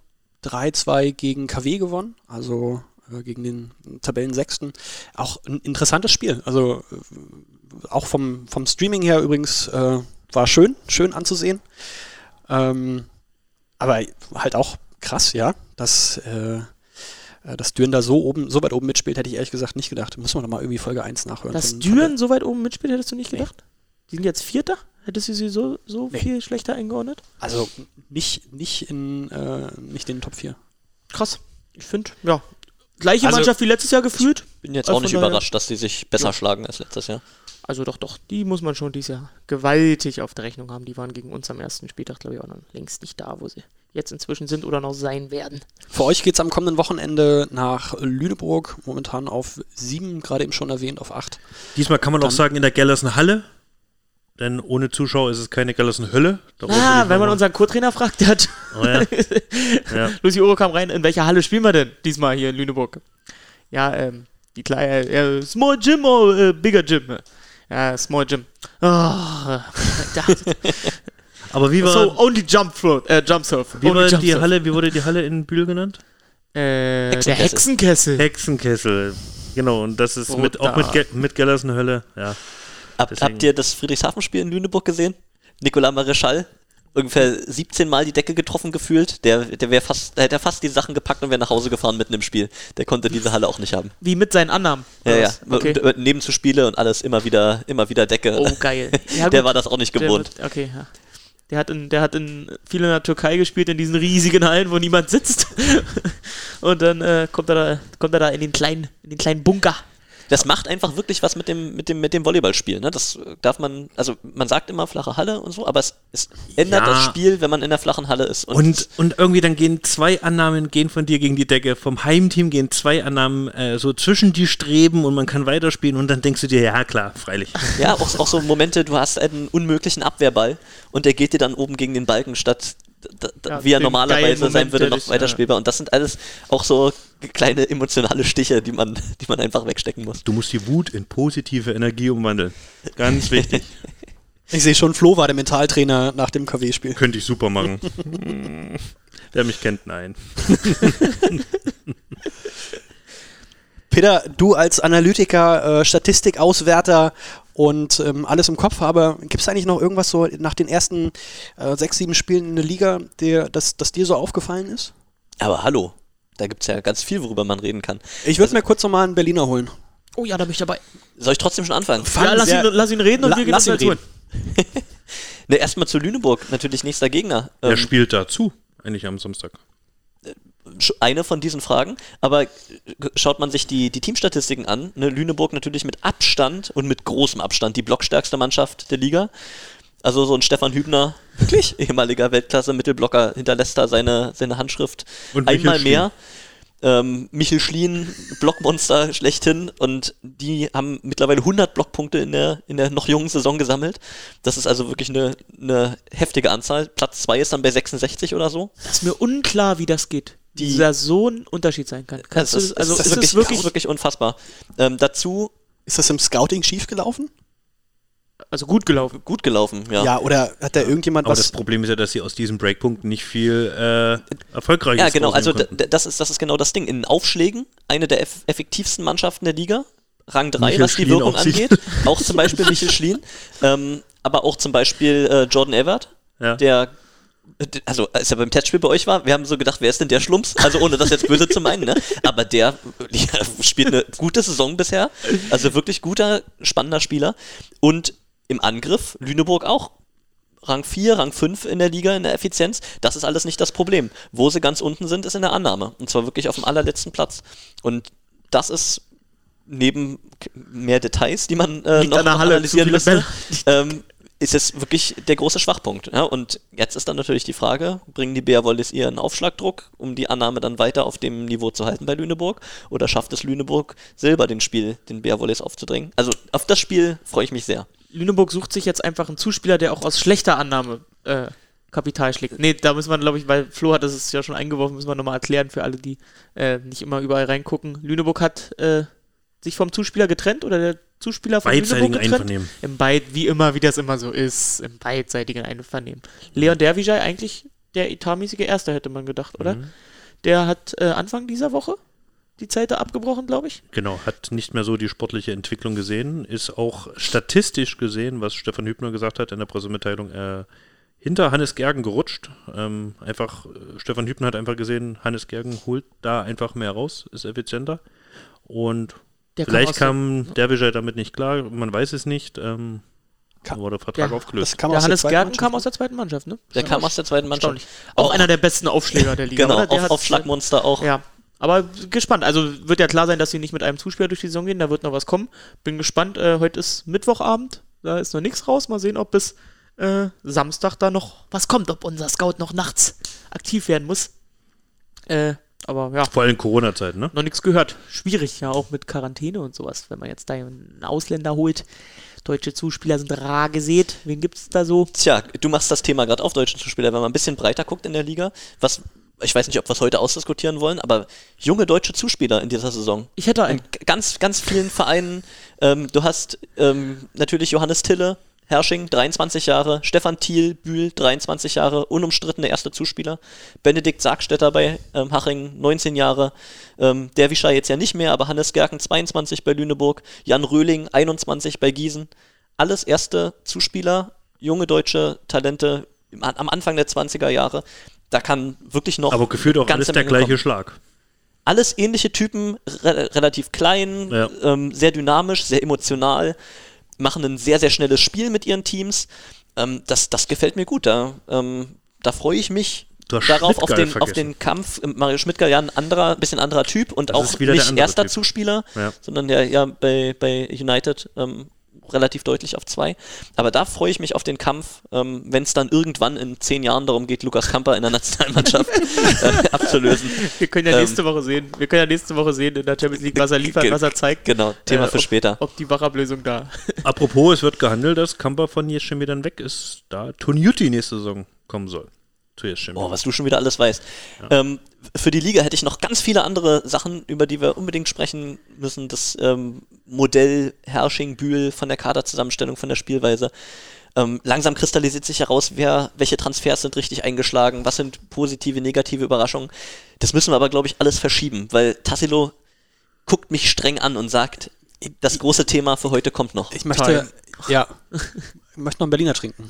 3-2 gegen KW gewonnen, also gegen den Tabellensechsten. Auch ein interessantes Spiel. Also äh, auch vom, vom Streaming her übrigens äh, war schön, schön anzusehen. Ähm, aber halt auch krass, ja, dass, äh, dass Düren da so oben, so weit oben mitspielt, hätte ich ehrlich gesagt nicht gedacht. Müssen wir doch mal irgendwie Folge 1 nachhören. Dass Düren so weit oben mitspielt, hättest du nicht gedacht? Die sind jetzt Vierter? Hättest du sie so, so Nee. viel schlechter eingeordnet? Also nicht, nicht in äh, nicht in den Top 4. Krass. Ich finde, ja. Gleiche Also- Mannschaft wie letztes Jahr gefühlt. Bin jetzt Also auch nicht überrascht, dass die sich besser Ja. schlagen als letztes Jahr. Also doch, doch, die muss man schon dieses Jahr gewaltig auf der Rechnung haben. Die waren gegen uns am ersten Spieltag, glaube ich, auch noch längst nicht da, wo sie jetzt inzwischen sind oder noch sein werden. Für euch geht es am kommenden Wochenende nach Lüneburg, momentan auf 7, gerade eben schon erwähnt, auf 8. Diesmal kann man auch Dann- sagen, in der Gellersen Halle, denn ohne Zuschauer ist es keine Gellersen Hölle. Ah, ich wenn man unseren Co-Trainer fragt, der hat. Oh, ja. Ja. Lucy Oro kam rein, in welcher Halle spielen wir denn diesmal hier in Lüneburg? Ja, ähm, die kleine, äh, Small Gym oder äh, Bigger Gym? Ja, Small Gym. Oh, Aber wie war, so, only Jump Float, äh, Jump Surf. wie, war jump die surf. Halle, wie wurde die Halle in Bühl genannt? Äh, der Hexenkessel. Hexenkessel. Genau, und das ist mit, auch mit, Ge mit Gellersen Hölle. Ja. Deswegen- habt ihr das Friedrichshafen-Spiel in Lüneburg gesehen? Nicolas Mareschal, ungefähr 17 Mal die Decke getroffen gefühlt. Der, der wäre fast, der hätte fast die Sachen gepackt und wäre nach Hause gefahren mitten im Spiel. Der konnte diese Halle auch nicht haben. Wie mit seinen Annahmen. Ja, ja. Okay. Und, Nebenzuspiele und alles immer wieder, immer wieder Decke. Oh, geil. Ja, der war das auch nicht gewohnt. wird- Okay, ja. Der hat, in, der hat in viel in der Türkei gespielt, in diesen riesigen Hallen, wo niemand sitzt. Und dann äh, kommt, er da, kommt er da in den kleinen, in den kleinen Bunker. Das macht einfach wirklich was mit dem, mit dem, mit dem Volleyballspiel. Ne? Das darf man, also man sagt immer flache Halle und so, aber es, es ändert Ja. das Spiel, wenn man in der flachen Halle ist. Und, und irgendwie dann gehen zwei Annahmen gehen von dir gegen die Decke. Vom Heimteam gehen zwei Annahmen äh, so zwischen die Streben und man kann weiterspielen und dann denkst du dir, ja klar, freilich. Ja, auch, auch so Momente, du hast einen unmöglichen Abwehrball und der geht dir dann oben gegen den Balken statt Ja, wie er normalerweise sein würde, noch dich- weiterspielbar. Und das sind alles auch so kleine emotionale Stiche, die man, die man einfach wegstecken muss. Du musst die Wut in positive Energie umwandeln. Ganz wichtig. Ich sehe schon, Flo war der Mentaltrainer nach dem KW-Spiel. Könnte ich super machen. Hm. Wer mich kennt, nein. Peter, du als Analytiker, äh, Statistikauswerter und ähm, alles im Kopf habe, gibt es eigentlich noch irgendwas so nach den ersten äh, sechs, sieben Spielen in der Liga, dir, das, das dir so aufgefallen ist? Aber hallo, da gibt es ja ganz viel, worüber man reden kann. Ich würde mir kurz nochmal einen Berliner holen. Oh ja, da bin ich dabei. Soll ich trotzdem schon anfangen? Ja, lass ihn, lass ihn reden und La- wir gehen lass uns ihn dazu. Ne, erstmal zu Lüneburg, natürlich nächster Gegner. Wer Ähm, spielt dazu? Eigentlich am Samstag. Eine von diesen Fragen, aber äh, schaut man sich die, die Teamstatistiken an, ne, Lüneburg natürlich mit Abstand und mit großem Abstand die blockstärkste Mannschaft der Liga. Also so ein Stefan Hübner, wirklich ehemaliger Weltklasse-Mittelblocker, hinterlässt da seine, seine Handschrift Und einmal mehr. Ähm, Michel Schlien, Blockmonster schlechthin und die haben mittlerweile 100 Blockpunkte in der, in der noch jungen Saison gesammelt. Das ist also wirklich eine, eine heftige Anzahl. Platz 2 ist dann bei 66 oder so. Das ist mir unklar, wie das geht. Die- Dieser so ein Unterschied sein kann. Kannst Das du, ist, also das ist, ist, wirklich, es wirklich, ist wirklich unfassbar. Ähm, dazu Ist das im Scouting schiefgelaufen? Also gut gelaufen. gut gelaufen, ja. Ja, oder hat da irgendjemand Aber das was? Problem ist ja, dass sie aus diesen Breakpunkten nicht viel äh, erfolgreiches Ja, genau, also das ist, das ist genau das Ding. In den Aufschlägen eine der eff effektivsten Mannschaften der Liga, Rang 3, Michael was die Schlien Wirkung auch angeht. Auch zum Beispiel Michel Schlien, ähm, aber auch zum Beispiel äh, Jordan Everett, Ja. der also als er beim Testspiel bei euch war, wir haben so gedacht, wer ist denn der Schlumps? Also ohne das jetzt böse zu meinen, ne? Aber der ja, spielt eine gute Saison bisher. Also wirklich guter, spannender Spieler. Und im Angriff Lüneburg auch. Rang 4, Rang 5 in der Liga in der Effizienz, das ist alles nicht das Problem. Wo sie ganz unten sind, ist in der Annahme. Und zwar wirklich auf dem allerletzten Platz. Und das ist neben mehr Details, die man äh, noch, noch Halle, analysieren müsste, ähm, ist es wirklich der große Schwachpunkt. Ja? Und jetzt ist dann natürlich die Frage, bringen die Bär Wollis ihren Aufschlagdruck, um die Annahme dann weiter auf dem Niveau zu halten bei Lüneburg? Oder schafft es Lüneburg selber den Spiel, den Bär Wollis aufzudrängen? Also auf das Spiel freue ich mich sehr. Lüneburg sucht sich jetzt einfach einen Zuspieler, der auch aus schlechter Annahme äh, Kapital schlägt. Nee, da müssen wir, glaube ich, weil Flo hat das ist ja schon eingeworfen, müssen wir nochmal erklären für alle, die äh, nicht immer überall reingucken. Lüneburg hat äh, sich vom Zuspieler getrennt oder der Zuspieler von Beidseitigen Lüneburg getrennt. Einvernehmen. Im Beid, wie immer, wie das immer so ist, im beidseitigen Einvernehmen. Leon Dervijay eigentlich der etatmäßige Erste, hätte man gedacht, oder? Mhm. Der hat äh, Anfang dieser Woche die Zeite abgebrochen, glaube ich. Genau, hat nicht mehr so die sportliche Entwicklung gesehen, ist auch statistisch gesehen, was Stefan Hübner gesagt hat in der Pressemitteilung, äh, hinter Hannes Gergen gerutscht. Ähm, einfach, äh, Stefan Hübner hat einfach gesehen, Hannes Gergen holt da einfach mehr raus, ist effizienter. Und Der vielleicht aus der- kam Derwischer damit nicht klar, man weiß es nicht. Ähm, Ka- da wurde der Vertrag Ja, aufgelöst. Das kam Der Hannes Gergen kam aus der zweiten Mannschaft, ne? Der kam aus der zweiten Mannschaft. Auch, Auch- einer der besten Aufschläger der Liga. Genau, oder? Der Aufschlagmonster auch. Ja, aber gespannt. Also wird ja klar sein, dass sie nicht mit einem Zuspieler durch die Saison gehen. Da wird noch was kommen. Bin gespannt. Äh, heute ist Mittwochabend. Da ist noch nichts raus. Mal sehen, ob bis äh, Samstag da noch was kommt. Ob unser Scout noch nachts aktiv werden muss. Äh, aber ja, Vor allem Corona-Zeiten, ne? noch nichts gehört. Schwierig ja auch mit Quarantäne und sowas, wenn man jetzt da einen Ausländer holt. Deutsche Zuspieler sind rar gesät. Wen gibt es da so? Tja, du machst das Thema gerade auf deutschen Zuspieler, wenn man ein bisschen breiter guckt in der Liga, was ich weiß nicht, ob wir es heute ausdiskutieren wollen, aber junge deutsche Zuspieler in dieser Saison. Ich hätte einen. In ganz, ganz vielen Vereinen. Ähm, du hast ähm, natürlich Johannes Tille, Hersching, 23 Jahre, Stefan Thiel, Bühl, 23 Jahre, unumstrittene erste Zuspieler. Benedikt Sargstetter bei ähm, Haching, 19 Jahre. Ähm, Derwischer jetzt ja nicht mehr, aber Hannes Gerken, 22 bei Lüneburg. Jan Röhling, 21 bei Gießen. Alles erste Zuspieler, junge deutsche Talente am Anfang der 20er Jahre. Da kann wirklich noch. Aber gefühlt auch alles der Menge gleiche kommen Schlag. alles ähnliche Typen, re relativ klein, Ja. ähm, sehr dynamisch, sehr emotional, machen ein sehr, sehr schnelles Spiel mit ihren Teams. Ähm, das, das gefällt mir gut. Da, ähm, da freue ich mich darauf auf den, auf den Kampf. Mario Schmidtger, ja, ein anderer, bisschen anderer Typ und Das auch nicht erster Typ. Zuspieler, Ja. sondern der ja bei, bei United ähm, relativ deutlich auf zwei. Aber da freue ich mich auf den Kampf, ähm, wenn es dann irgendwann in zehn Jahren darum geht, Lukas Kamper in der Nationalmannschaft äh, abzulösen. Wir können ja Ähm, nächste Woche sehen. Wir können ja nächste Woche sehen in der Champions League, was er liefert, was er zeigt. Genau, Thema Äh, für ob- später. Ob die Wachablösung da. Apropos, es wird gehandelt, dass Kamper von Jeschemi dann weg ist, da Tonyuti nächste Saison kommen soll. Boah, was du schon wieder alles weißt. Ähm, für die Liga hätte ich noch ganz viele andere Sachen, über die wir unbedingt sprechen müssen. Das ähm, Modell Herrsching-Bühl von der Kaderzusammenstellung, von der Spielweise. Ähm, langsam kristallisiert sich heraus, wer, welche Transfers sind richtig eingeschlagen, was sind positive, negative Überraschungen. Das müssen wir aber, glaube ich, alles verschieben, weil Tassilo guckt mich streng an und sagt, das große Thema für heute kommt noch. Ich möchte, Time. ja, ich möchte noch einen Berliner trinken.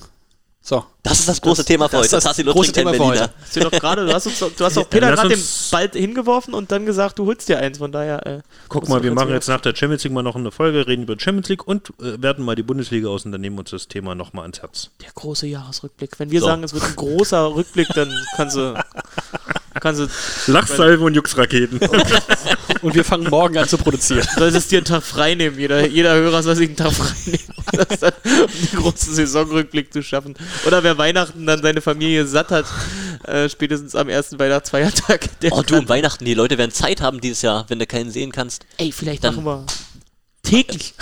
So. Das ist das große Thema für das ist heute. das Tassilo große trinkt ein Thema für Berliner. Hast du doch gerade, du hast, uns, du hast auch Peter gerade den Ball hingeworfen und dann gesagt, du holst dir eins. Von daher. Äh, Guck mal, wir machen jetzt nach der Champions League mal noch eine Folge, reden über die Champions League und äh, werten mal die Bundesliga aus und dann nehmen wir uns das Thema nochmal ans Herz. Der große Jahresrückblick. Wenn wir So. sagen, es wird ein großer Rückblick, dann kannst du. Kannst du Lachsalve und Juxraketen. Und wir fangen morgen an zu produzieren. solltest dir einen Tag frei nehmen. Jeder, jeder Hörer soll sich einen Tag frei nehmen, um, dann, um den großen Saisonrückblick zu schaffen. Oder wer Weihnachten dann seine Familie satt hat, äh, spätestens am ersten Weihnachtsfeiertag. Oh, du, um Weihnachten, die Leute werden Zeit haben dieses Jahr, wenn du keinen sehen kannst. Ey, vielleicht Dann- machen wir täglich.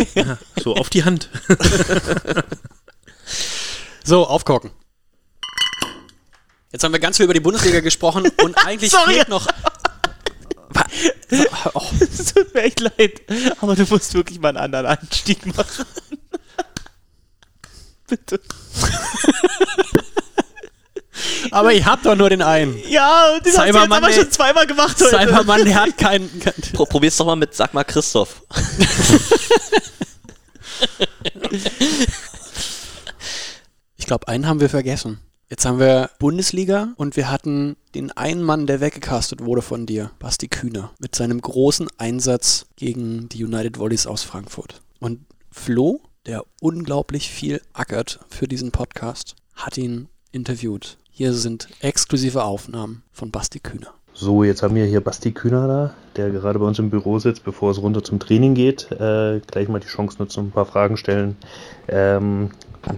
so, auf die Hand. So, aufkorken. Jetzt haben wir ganz viel über die Bundesliga gesprochen und eigentlich Sorry. fehlt noch. Oh, Es tut mir echt leid, aber du musst wirklich mal einen anderen Anstieg machen. Bitte. aber ich hab doch nur den einen. Ja, und den hast du jetzt aber schon zweimal gemacht heute. Cybermann, der hat keinen. kein- Pro probier's doch mal mit, sag mal Christoph. Ich glaube, einen haben wir vergessen. Jetzt haben wir Bundesliga und wir hatten den einen Mann, der weggecastet wurde von dir, Basti Kühner, mit seinem großen Einsatz gegen die United Volleys aus Frankfurt. Und Flo, der unglaublich viel ackert für diesen Podcast, hat ihn interviewt. Hier sind exklusive Aufnahmen von Basti Kühner. So, jetzt haben wir hier Basti Kühner da, der gerade bei uns im Büro sitzt, bevor es runter zum Training geht. Äh, gleich mal die Chance nutzen ein paar Fragen stellen. Ähm,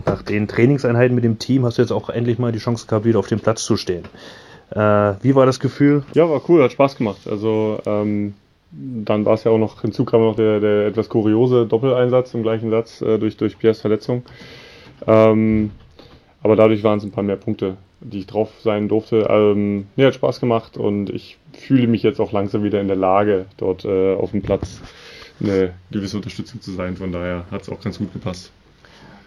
nach den Trainingseinheiten mit dem Team hast du jetzt auch endlich mal die Chance gehabt, wieder auf dem Platz zu stehen. Äh, wie war das Gefühl? Ja, war cool, hat Spaß gemacht. Also ähm, dann war es ja auch noch, hinzu kam noch der, der etwas kuriose Doppeleinsatz im gleichen Satz äh, durch, durch Piers Verletzung. Ähm, aber dadurch waren es ein paar mehr Punkte, die ich drauf sein durfte. Ähm, nee, hat Spaß gemacht und ich fühle mich jetzt auch langsam wieder in der Lage, dort äh, auf dem Platz eine gewisse Unterstützung zu sein. Von daher hat es auch ganz gut gepasst.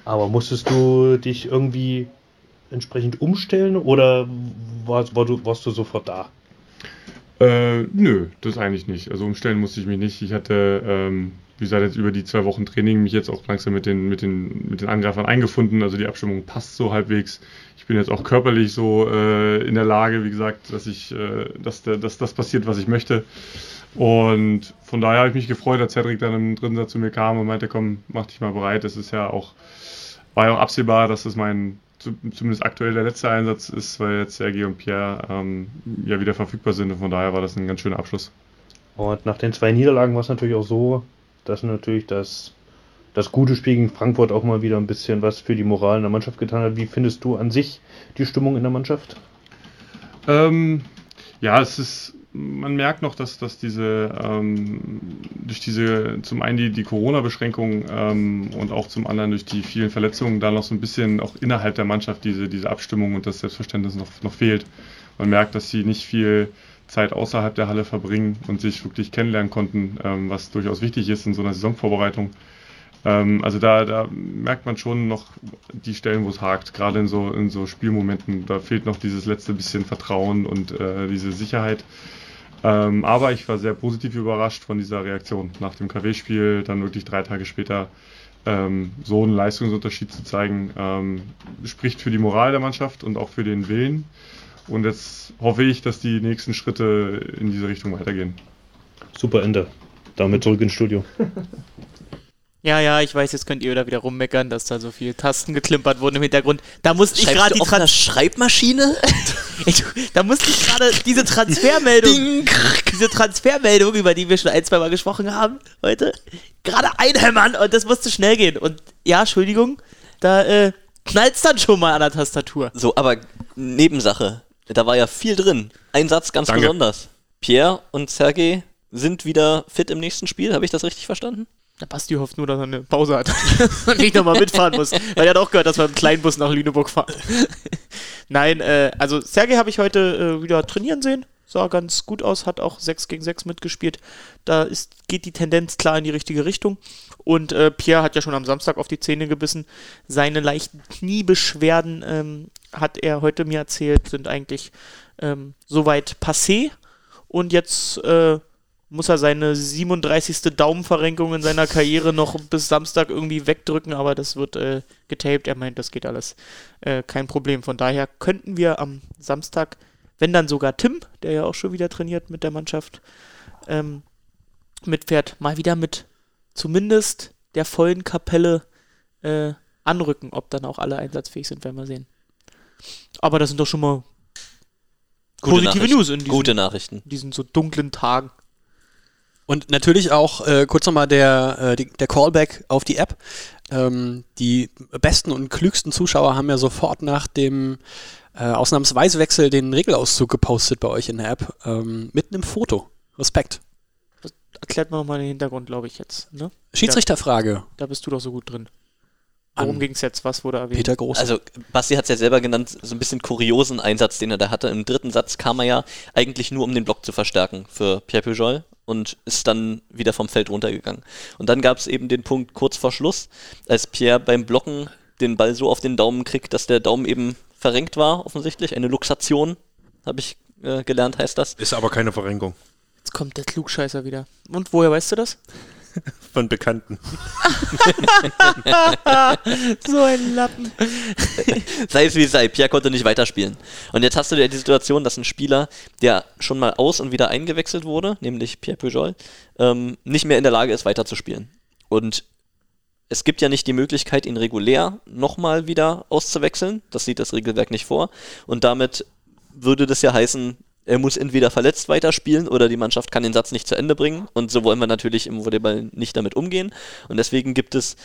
Aber musstest du dich irgendwie entsprechend umstellen oder warst, war du, warst du sofort da? Äh, nö, das eigentlich nicht. Also umstellen musste ich mich nicht. Ich hatte, ähm, wie gesagt, jetzt über die zwei Wochen Training mich jetzt auch langsam mit den, mit den, mit den Angreifern eingefunden. Also die Abstimmung passt so halbwegs. Ich bin jetzt auch körperlich so äh, in der Lage, wie gesagt, dass ich, äh, dass, dass das passiert, was ich möchte. Und von daher habe ich mich gefreut, als Cedric dann im dritten Satz zu mir kam und meinte, komm, mach dich mal bereit. Das ist ja auch, war ja auch absehbar, dass das mein zu- zumindest aktuell der letzte Einsatz ist, weil jetzt Sergei und Pierre ähm, ja wieder verfügbar sind und von daher war das ein ganz schöner Abschluss. Und nach den zwei Niederlagen war es natürlich auch so, dass natürlich das, das gute Spiel gegen Frankfurt auch mal wieder ein bisschen was für die Moral in der Mannschaft getan hat. Wie findest du an sich die Stimmung in der Mannschaft? Ähm, ja, es ist, man merkt noch, dass, dass diese, ähm, durch diese, zum einen die, die Corona-Beschränkungen ähm, und auch zum anderen durch die vielen Verletzungen da noch so ein bisschen auch innerhalb der Mannschaft diese, diese Abstimmung und das Selbstverständnis noch, noch fehlt. Man merkt, dass sie nicht viel Zeit außerhalb der Halle verbringen und sich wirklich kennenlernen konnten, ähm, was durchaus wichtig ist in so einer Saisonvorbereitung. Ähm, also da, da merkt man schon noch die Stellen, wo es hakt, gerade in so, in so Spielmomenten. Da fehlt noch dieses letzte bisschen Vertrauen und äh, diese Sicherheit. Ähm, aber ich war sehr positiv überrascht von dieser Reaktion nach dem KW-Spiel, dann wirklich drei Tage später ähm, so einen Leistungsunterschied zu zeigen, ähm, spricht für die Moral der Mannschaft und auch für den Willen. Und jetzt hoffe ich, dass die nächsten Schritte in diese Richtung weitergehen. Super Ende. Damit zurück ins Studio. Ja, ja, ich weiß, jetzt könnt ihr da wieder rummeckern, dass da so viele Tasten geklimpert wurden im Hintergrund. Da musste ich gerade die auf einer Trans Schreibmaschine? ich, Da musste ich gerade diese Transfermeldung, diese Transfermeldung, über die wir schon ein, zwei Mal gesprochen haben heute, gerade einhämmern und das musste schnell gehen. Und ja, Entschuldigung, da äh, knallt's dann schon mal an der Tastatur. So, aber Nebensache. Da war ja viel drin. Ein Satz ganz Danke. besonders. Pierre und Sergej sind wieder fit im nächsten Spiel. Habe ich das richtig verstanden? Der Basti hofft nur, dass er eine Pause hat und nicht nochmal mitfahren muss. Weil er hat auch gehört, dass wir im Kleinbus nach Lüneburg fahren. Nein, äh, also Sergej habe ich heute äh, wieder trainieren sehen. Sah ganz gut aus, hat auch 6 gegen 6 mitgespielt. Da ist, geht die Tendenz klar in die richtige Richtung. Und äh, Pierre hat ja schon am Samstag auf die Zähne gebissen. Seine leichten Kniebeschwerden, ähm, hat er heute mir erzählt, sind eigentlich ähm, soweit passé. Und jetzt äh, muss er seine 37. Daumenverrenkung in seiner Karriere noch bis Samstag irgendwie wegdrücken, aber das wird äh, getaped. Er meint, das geht alles. Äh, kein Problem. Von daher könnten wir am Samstag, wenn dann sogar Tim, der ja auch schon wieder trainiert mit der Mannschaft, ähm, mitfährt, mal wieder mit zumindest der vollen Kapelle äh, anrücken. Ob dann auch alle einsatzfähig sind, werden wir sehen. Aber das sind doch schon mal positive Nachrichten. News in diesen, Gute Nachrichten. diesen so dunklen Tagen. Und natürlich auch äh, kurz nochmal der, äh, der Callback auf die App. Ähm, die besten und klügsten Zuschauer haben ja sofort nach dem äh, Ausnahmsweisewechsel den Regelauszug gepostet bei euch in der App ähm, mit einem Foto. Respekt. Erklärt mir nochmal den Hintergrund, glaube ich, jetzt. Ne? Schiedsrichterfrage. Da bist du doch so gut drin. Worum ging es jetzt? Was wurde erwähnt? Peter Groß. Also, Basti hat es ja selber genannt, so ein bisschen kuriosen Einsatz, den er da hatte. Im dritten Satz kam er ja eigentlich nur, um den Block zu verstärken für Pierre Pujol und ist dann wieder vom Feld runtergegangen. Und dann gab es eben den Punkt kurz vor Schluss, als Pierre beim Blocken den Ball so auf den Daumen kriegt, dass der Daumen eben verrenkt war, offensichtlich. Eine Luxation, habe ich äh, gelernt, heißt das. Ist aber keine Verrenkung Jetzt kommt der Klugscheißer wieder. Und woher weißt du das? von Bekannten. So ein Lappen. sei es wie es sei, Pierre konnte nicht weiterspielen. Und jetzt hast du ja die Situation, dass ein Spieler, der schon mal aus- und wieder eingewechselt wurde, nämlich Pierre Pujol, ähm, nicht mehr in der Lage ist, weiterzuspielen. Und es gibt ja nicht die Möglichkeit, ihn regulär nochmal wieder auszuwechseln. Das sieht das Regelwerk nicht vor. Und damit würde das ja heißen, er muss entweder verletzt weiterspielen oder die Mannschaft kann den Satz nicht zu Ende bringen. Und so wollen wir natürlich im Volleyball nicht damit umgehen. Und deswegen gibt es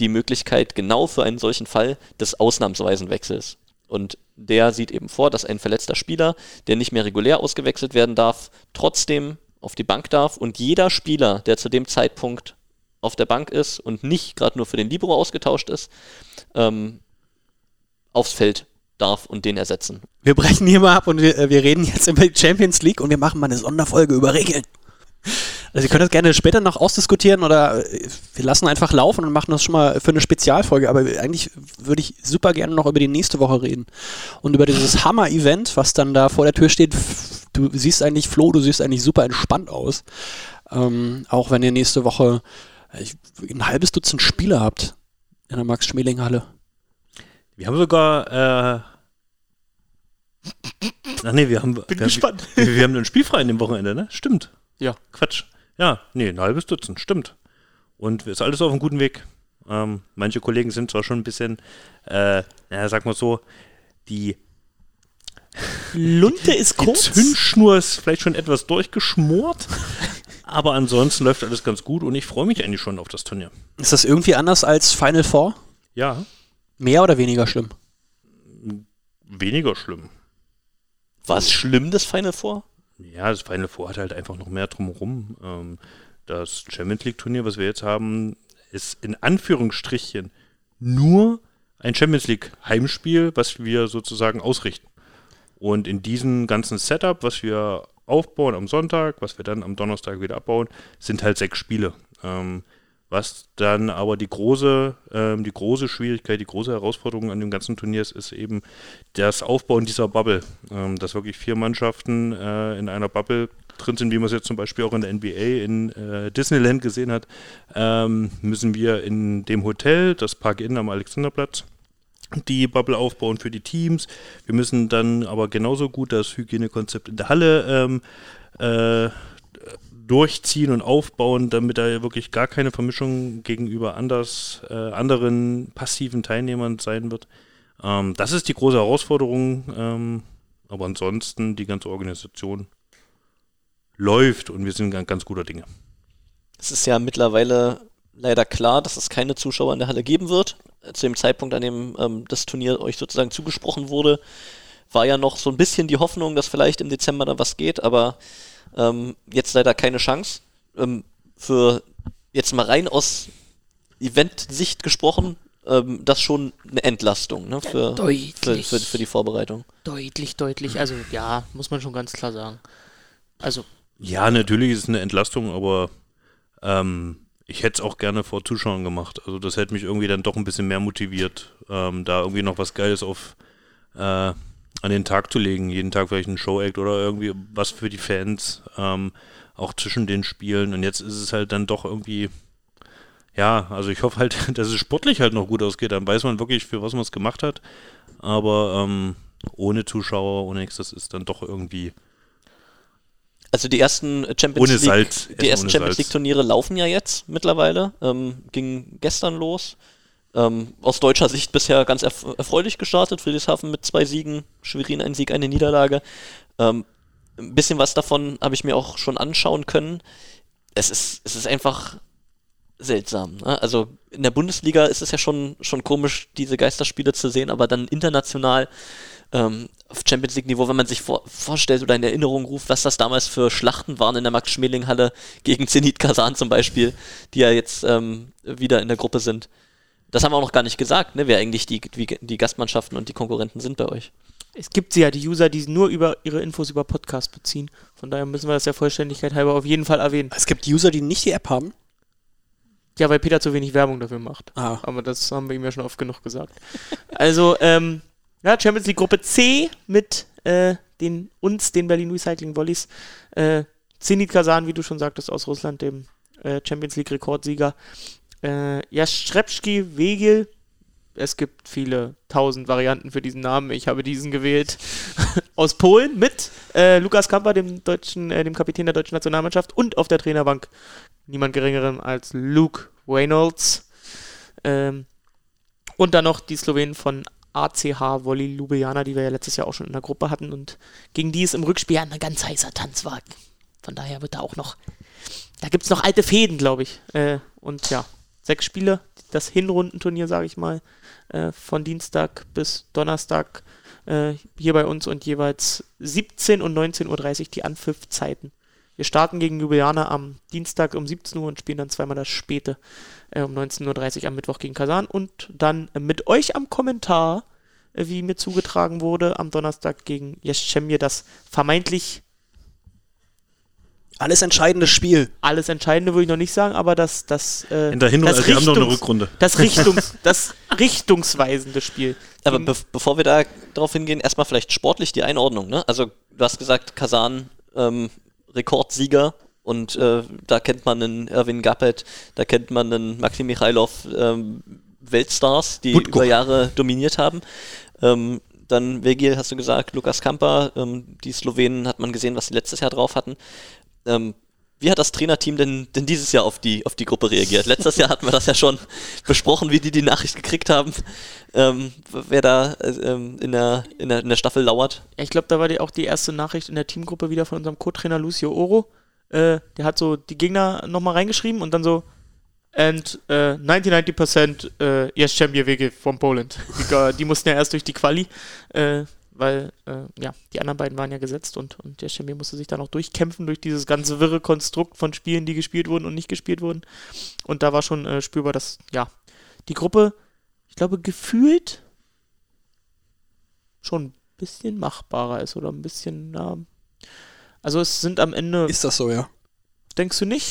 die Möglichkeit genau für einen solchen Fall des ausnahmsweisen Wechsels. Und der sieht eben vor, dass ein verletzter Spieler, der nicht mehr regulär ausgewechselt werden darf, trotzdem auf die Bank darf. Und jeder Spieler, der zu dem Zeitpunkt auf der Bank ist und nicht gerade nur für den Libero ausgetauscht ist, ähm, aufs Feld darf und den ersetzen. Wir brechen hier mal ab und wir, äh, wir reden jetzt über die Champions League und wir machen mal eine Sonderfolge über Regeln. Also ihr könnt das gerne später noch ausdiskutieren oder äh, wir lassen einfach laufen und machen das schon mal für eine Spezialfolge. Aber eigentlich würde ich super gerne noch über die nächste Woche reden. Und über dieses Hammer-Event, was dann da vor der Tür steht. Du siehst eigentlich, Flo, du siehst eigentlich super entspannt aus. Ähm, auch wenn ihr nächste Woche äh, ein halbes Dutzend Spieler habt in der Max-Schmeling-Halle. Wir haben sogar. Äh, ach nee, wir haben. Bin wir, gespannt. Wir, wir haben einen Spielfrei an dem Wochenende, ne? Stimmt. Ja. Quatsch. Ja, nee, ein halbes Dutzend, stimmt. Und ist alles auf einem guten Weg. Ähm, manche Kollegen sind zwar schon ein bisschen, äh, naja, sag mal so, die, Lunte ist die kurz. Zündschnur ist vielleicht schon etwas durchgeschmort, aber ansonsten läuft alles ganz gut und ich freue mich eigentlich schon auf das Turnier. Ist das irgendwie anders als Final Four? Ja, Mehr oder weniger schlimm? weniger schlimm. War es schlimm, das Final Four? Ja, das Final Four hat halt einfach noch mehr drumherum. Ähm, das Champions League Turnier, was wir jetzt haben, ist in Anführungsstrichen nur ein Champions League Heimspiel, was wir sozusagen ausrichten. Und in diesem ganzen Setup, was wir aufbauen am Sonntag, was wir dann am Donnerstag wieder abbauen, sind halt sechs Spiele. Ähm, was dann aber die große, ähm, die große Schwierigkeit, die große Herausforderung an dem ganzen Turnier ist, ist eben das Aufbauen dieser Bubble. Ähm, dass wirklich vier Mannschaften äh, in einer Bubble drin sind, wie man es jetzt zum Beispiel auch in der NBA in äh, Disneyland gesehen hat, ähm, müssen wir in dem Hotel, das Park Inn am Alexanderplatz, die Bubble aufbauen für die Teams. Wir müssen dann aber genauso gut das Hygienekonzept in der Halle ähm, äh, durchziehen und aufbauen, damit da wirklich gar keine Vermischung gegenüber anders, äh, anderen passiven Teilnehmern sein wird. Ähm, das ist die große Herausforderung. Ähm, aber ansonsten die ganze Organisation läuft und wir sind ganz, guter Dinge. Es ist ja mittlerweile leider klar, dass es keine Zuschauer in der Halle geben wird. Zu dem Zeitpunkt, an dem ähm, das Turnier euch sozusagen zugesprochen wurde, war ja noch so ein bisschen die Hoffnung, dass vielleicht im Dezember da was geht, aber ähm, jetzt leider keine Chance. Ähm, für jetzt mal rein aus Event-Sicht gesprochen, ähm, das schon eine Entlastung ne, für, Deutlich. für, für, für die Vorbereitung. Deutlich, deutlich. Also ja, muss man schon ganz klar sagen. Also Ja, natürlich ist es eine Entlastung, aber ähm, ich hätte es auch gerne vor Zuschauern gemacht. Also das hätte mich irgendwie dann doch ein bisschen mehr motiviert, ähm, da irgendwie noch was Geiles auf äh, an den Tag zu legen. Jeden Tag vielleicht ein Show-Act oder irgendwie was für die Fans, ähm, auch zwischen den Spielen. Und jetzt ist es halt dann doch irgendwie, ja, also ich hoffe halt, dass es sportlich halt noch gut ausgeht. Dann weiß man wirklich, für was man es gemacht hat. Aber ähm, ohne Zuschauer, ohne nichts, das ist dann doch irgendwie Also die ersten Champions Ohne League, Salz, die ersten Champions Salz. League Turniere laufen ja jetzt mittlerweile. Ähm, ging gestern los. Ähm, aus deutscher Sicht bisher ganz erf erfreulich gestartet. Friedrichshafen mit zwei Siegen, Schwerin ein Sieg, eine Niederlage. Ähm, ein bisschen was davon habe ich mir auch schon anschauen können. Es ist, es ist einfach seltsam. Ne? Also in der Bundesliga ist es ja schon, schon komisch, diese Geisterspiele zu sehen, aber dann international ähm, auf Champions League-Niveau, wenn man sich vor, vorstellt oder in Erinnerung ruft, was das damals für Schlachten waren in der Max-Schmeling-Halle gegen Zenit Kazan zum Beispiel, die ja jetzt ähm, wieder in der Gruppe sind. Das haben wir auch noch gar nicht gesagt, ne, wer eigentlich die, die, die Gastmannschaften und die Konkurrenten sind bei euch. es gibt ja die User, die nur über ihre Infos über Podcast beziehen. Von daher müssen wir das der Vollständigkeit halber auf jeden Fall erwähnen. Es gibt User, die nicht die App haben. Ja, weil Peter zu wenig Werbung dafür macht. Ah. Aber das haben wir ihm ja schon oft genug gesagt. Also, ähm, ja, Champions League Gruppe C mit äh, den uns, den Berlin Recycling Volleys. Äh, Zenit Kazan, wie du schon sagtest, aus Russland, dem äh, Champions League Rekordsieger. Äh, Jastrzebski Wegel. Es gibt viele tausend Varianten für diesen Namen. Ich habe diesen gewählt. aus Polen mit äh, Lukas Kamper, dem deutschen, äh, dem Kapitän der deutschen Nationalmannschaft und auf der Trainerbank niemand geringerem als Luke Reynolds. Ähm, und dann noch die Slowenen von ACH Volley Ljubljana, die wir ja letztes Jahr auch schon in der Gruppe hatten und gegen die es im Rückspiel ein ganz heißer Tanz war. Von daher wird da auch noch, da gibt es noch alte Fäden, glaube ich. Äh, und ja, sechs Spiele, das Hinrundenturnier, sage ich mal, äh, von Dienstag bis Donnerstag äh, hier bei uns und jeweils 17 und 19.30 Uhr die Anpfiffzeiten. Wir starten gegen Ljubljana am Dienstag um 17 Uhr und spielen dann zweimal das späte äh, um 19.30 Uhr am Mittwoch gegen Kasan und dann mit euch am Kommentar, äh, wie mir zugetragen wurde, am Donnerstag gegen Jeschemir das vermeintlich Alles entscheidendes Spiel. alles Entscheidende würde ich noch nicht sagen, aber das, das, äh, In der Hinrunde, das, also wir haben noch eine Richtungs- Rückrunde. das, Richtungs, das richtungsweisende Spiel. Aber be bevor wir da drauf hingehen, erstmal vielleicht sportlich die Einordnung. Ne? Also du hast gesagt, Kasan ähm, Rekordsieger und äh, da kennt man einen Erwin Gappet, da kennt man einen Maxim Michailov, ähm, Weltstars, die Wutko. über Jahre dominiert haben. Ähm, dann Vegil, hast du gesagt, Lukas Kamper, ähm, die Slowenen hat man gesehen, was sie letztes Jahr drauf hatten. Ähm, wie hat das Trainerteam denn, denn dieses Jahr auf die, auf die Gruppe reagiert? Letztes Jahr hatten wir das ja schon besprochen, wie die die Nachricht gekriegt haben, ähm, wer da äh, ähm, in, der, in, der, in der Staffel lauert. Ich glaube, da war die auch die erste Nachricht in der Teamgruppe wieder von unserem Co-Trainer Lucio Oro. Äh, der hat so die Gegner nochmal reingeschrieben und dann so and äh, 99% äh, yes, Champion Wege from Poland. Die, die mussten ja erst durch die Quali, äh, weil äh, ja, die anderen beiden waren ja gesetzt und, und der Champion musste sich da noch durchkämpfen durch dieses ganze wirre Konstrukt von Spielen, die gespielt wurden und nicht gespielt wurden. Und da war schon äh, spürbar, dass ja, die Gruppe, ich glaube, gefühlt schon ein bisschen machbarer ist oder ein bisschen, ja. Also es sind am Ende, Ist das so, ja? denkst du nicht?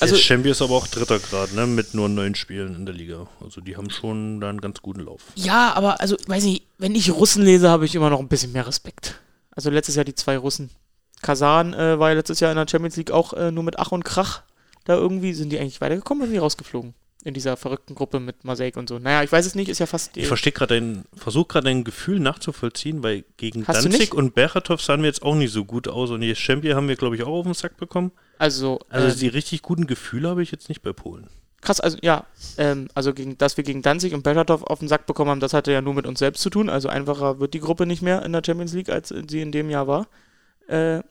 Also Also Champion ist aber auch dritter Grad, ne? Mit nur neun Spielen in der Liga. Also die haben schon da einen ganz guten Lauf. ja, aber also, weiß nicht, wenn ich Russen lese, habe ich immer noch ein bisschen mehr Respekt. Also letztes Jahr die zwei Russen. Kasan äh, war ja letztes Jahr in der Champions League auch äh, nur mit Ach und Krach. Da irgendwie sind die eigentlich weitergekommen oder sind die rausgeflogen? In dieser verrückten Gruppe mit Mosaik und so. Naja, ich weiß es nicht, ist ja fast. Ich verstehe gerade dein, versuche gerade dein Gefühl nachzuvollziehen, weil gegen Hast? Danzig und Berchatow sahen wir jetzt auch nicht so gut aus und die Champion haben wir, glaube ich, auch auf den Sack bekommen. also, Also äh, die richtig guten Gefühle habe ich jetzt nicht bei Polen. krass, also ja, ähm, also gegen, dass wir gegen Danzig und Bechertow auf den Sack bekommen haben, das hatte ja nur mit uns selbst zu tun. Also einfacher wird die Gruppe nicht mehr in der Champions League, als sie in dem Jahr war. Äh,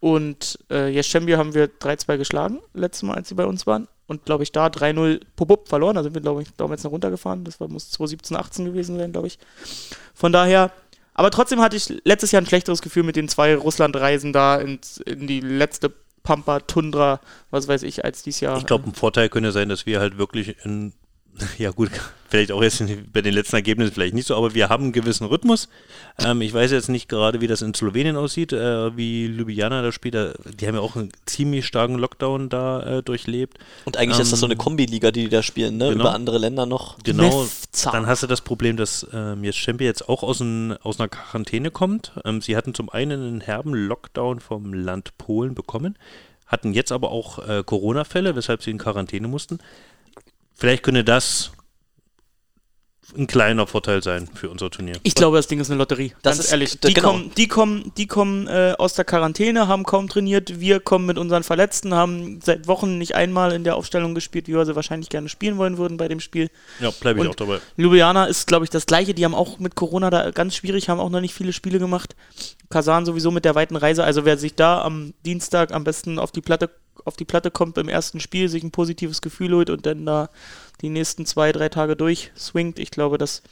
und äh, Yeschembia haben wir 3-2 geschlagen, letztes Mal, als sie bei uns waren. Und glaube ich, da 3-0 Popup verloren. Da sind wir, glaube ich, damals noch runtergefahren. Das war, muss 2017, 18 gewesen sein, glaube ich. Von daher, aber trotzdem hatte ich letztes Jahr ein schlechteres Gefühl mit den zwei Russland-Reisen da ins, in die letzte Pampa, Tundra, was weiß ich, als dieses Jahr. Ich glaube, ein Vorteil könnte sein, dass wir halt wirklich in, ja gut, vielleicht auch jetzt bei den letzten Ergebnissen vielleicht nicht so, aber wir haben einen gewissen Rhythmus. Ähm, ich weiß jetzt nicht gerade, wie das in Slowenien aussieht, äh, wie Ljubljana da spielt. Die haben ja auch einen ziemlich starken Lockdown da äh, durchlebt. Und eigentlich ist das so eine Ähm, Kombiliga, die die da spielen, ne? genau. Über andere Länder noch. Genau, dann hast du das Problem, dass ähm, jetzt Champion jetzt auch aus, ein, aus einer Quarantäne kommt. Ähm, sie hatten zum einen einen herben Lockdown vom Land Polen bekommen, hatten jetzt aber auch äh, Corona-Fälle, weshalb sie in Quarantäne mussten. Vielleicht könnte das ein kleiner Vorteil sein für unser Turnier. Ich glaube, das Ding ist eine Lotterie. Das ganz ist- ehrlich. Die genau. kommen, die kommen, die kommen äh, aus der Quarantäne, haben kaum trainiert. Wir kommen mit unseren Verletzten, haben seit Wochen nicht einmal in der Aufstellung gespielt, wie wir sie wahrscheinlich gerne spielen wollen würden bei dem Spiel. Ja, bleibe ich Und- auch dabei. Ljubljana ist, glaube ich, das gleiche. Die haben auch mit Corona da ganz schwierig, haben auch noch nicht viele Spiele gemacht. Kasan sowieso mit der weiten Reise. Also wer sich da am Dienstag am besten auf die Platte auf die Platte kommt im ersten Spiel, sich ein positives Gefühl holt und dann da die nächsten zwei, drei Tage durchswingt, ich glaube, das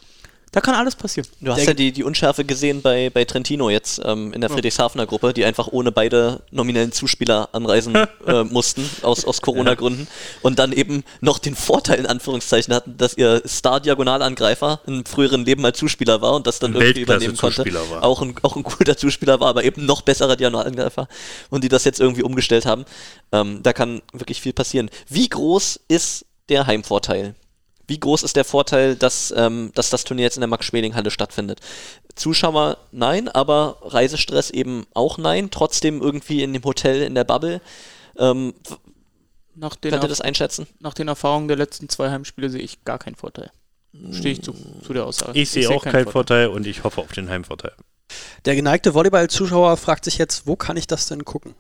da kann alles passieren. Du hast Der- ja die, die Unschärfe gesehen bei, bei Trentino jetzt ähm, in der Friedrichshafener Gruppe, die einfach ohne beide nominellen Zuspieler anreisen äh, mussten, aus, aus Corona-Gründen. Und dann eben noch den Vorteil in Anführungszeichen hatten, dass ihr Star-Diagonalangreifer im früheren Leben mal Zuspieler war und das dann irgendwie übernehmen konnte. War. Auch ein, auch ein guter Zuspieler war, aber eben noch besserer Diagonalangreifer. Und die das jetzt irgendwie umgestellt haben. Ähm, da kann wirklich viel passieren. Wie groß ist der Heimvorteil? Wie groß ist der Vorteil, dass, ähm, dass das Turnier jetzt in der Max-Schmeling-Halle stattfindet? Zuschauer nein, aber Reisestress eben auch nein. Trotzdem irgendwie in dem Hotel, in der Bubble. Ähm, Nach den, könnt ihr das einschätzen? nach den Erfahrungen der letzten zwei Heimspiele sehe ich gar keinen Vorteil. Stehe ich zu, zu der Aussage. Ich sehe auch keinen Vorteil und ich hoffe auf den Heimvorteil. Der geneigte Volleyball-Zuschauer fragt sich jetzt, wo kann ich das denn gucken?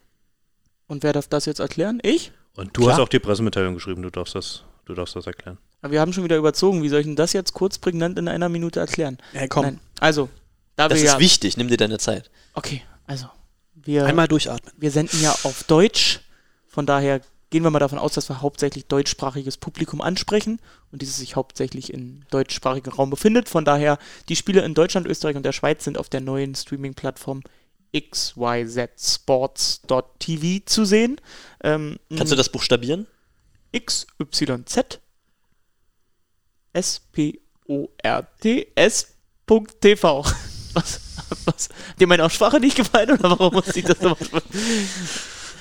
Und wer darf das jetzt erklären? Ich? Und du Klar. hast auch die Pressemitteilung geschrieben, du darfst das, du darfst das erklären. Aber wir haben schon wieder überzogen. Wie soll ich denn das jetzt kurz prägnant in einer Minute erklären? Hey, komm, Nein. Also, da Das wir ist ja. wichtig, nimm dir deine Zeit. Okay, also. Wir, einmal durchatmen. wir senden ja auf Deutsch. Von daher gehen wir mal davon aus, dass wir hauptsächlich deutschsprachiges Publikum ansprechen und dieses sich hauptsächlich im deutschsprachigen Raum befindet. Von daher, die Spiele in Deutschland, Österreich und der Schweiz sind auf der neuen Streaming-Plattform xyzsports.tv zu sehen. Ähm, Kannst du das buchstabieren? XYZ S-P-O-R-T-S.tv. Was, was? Dir meine Aussprache nicht gefallen oder warum muss ich das so machen?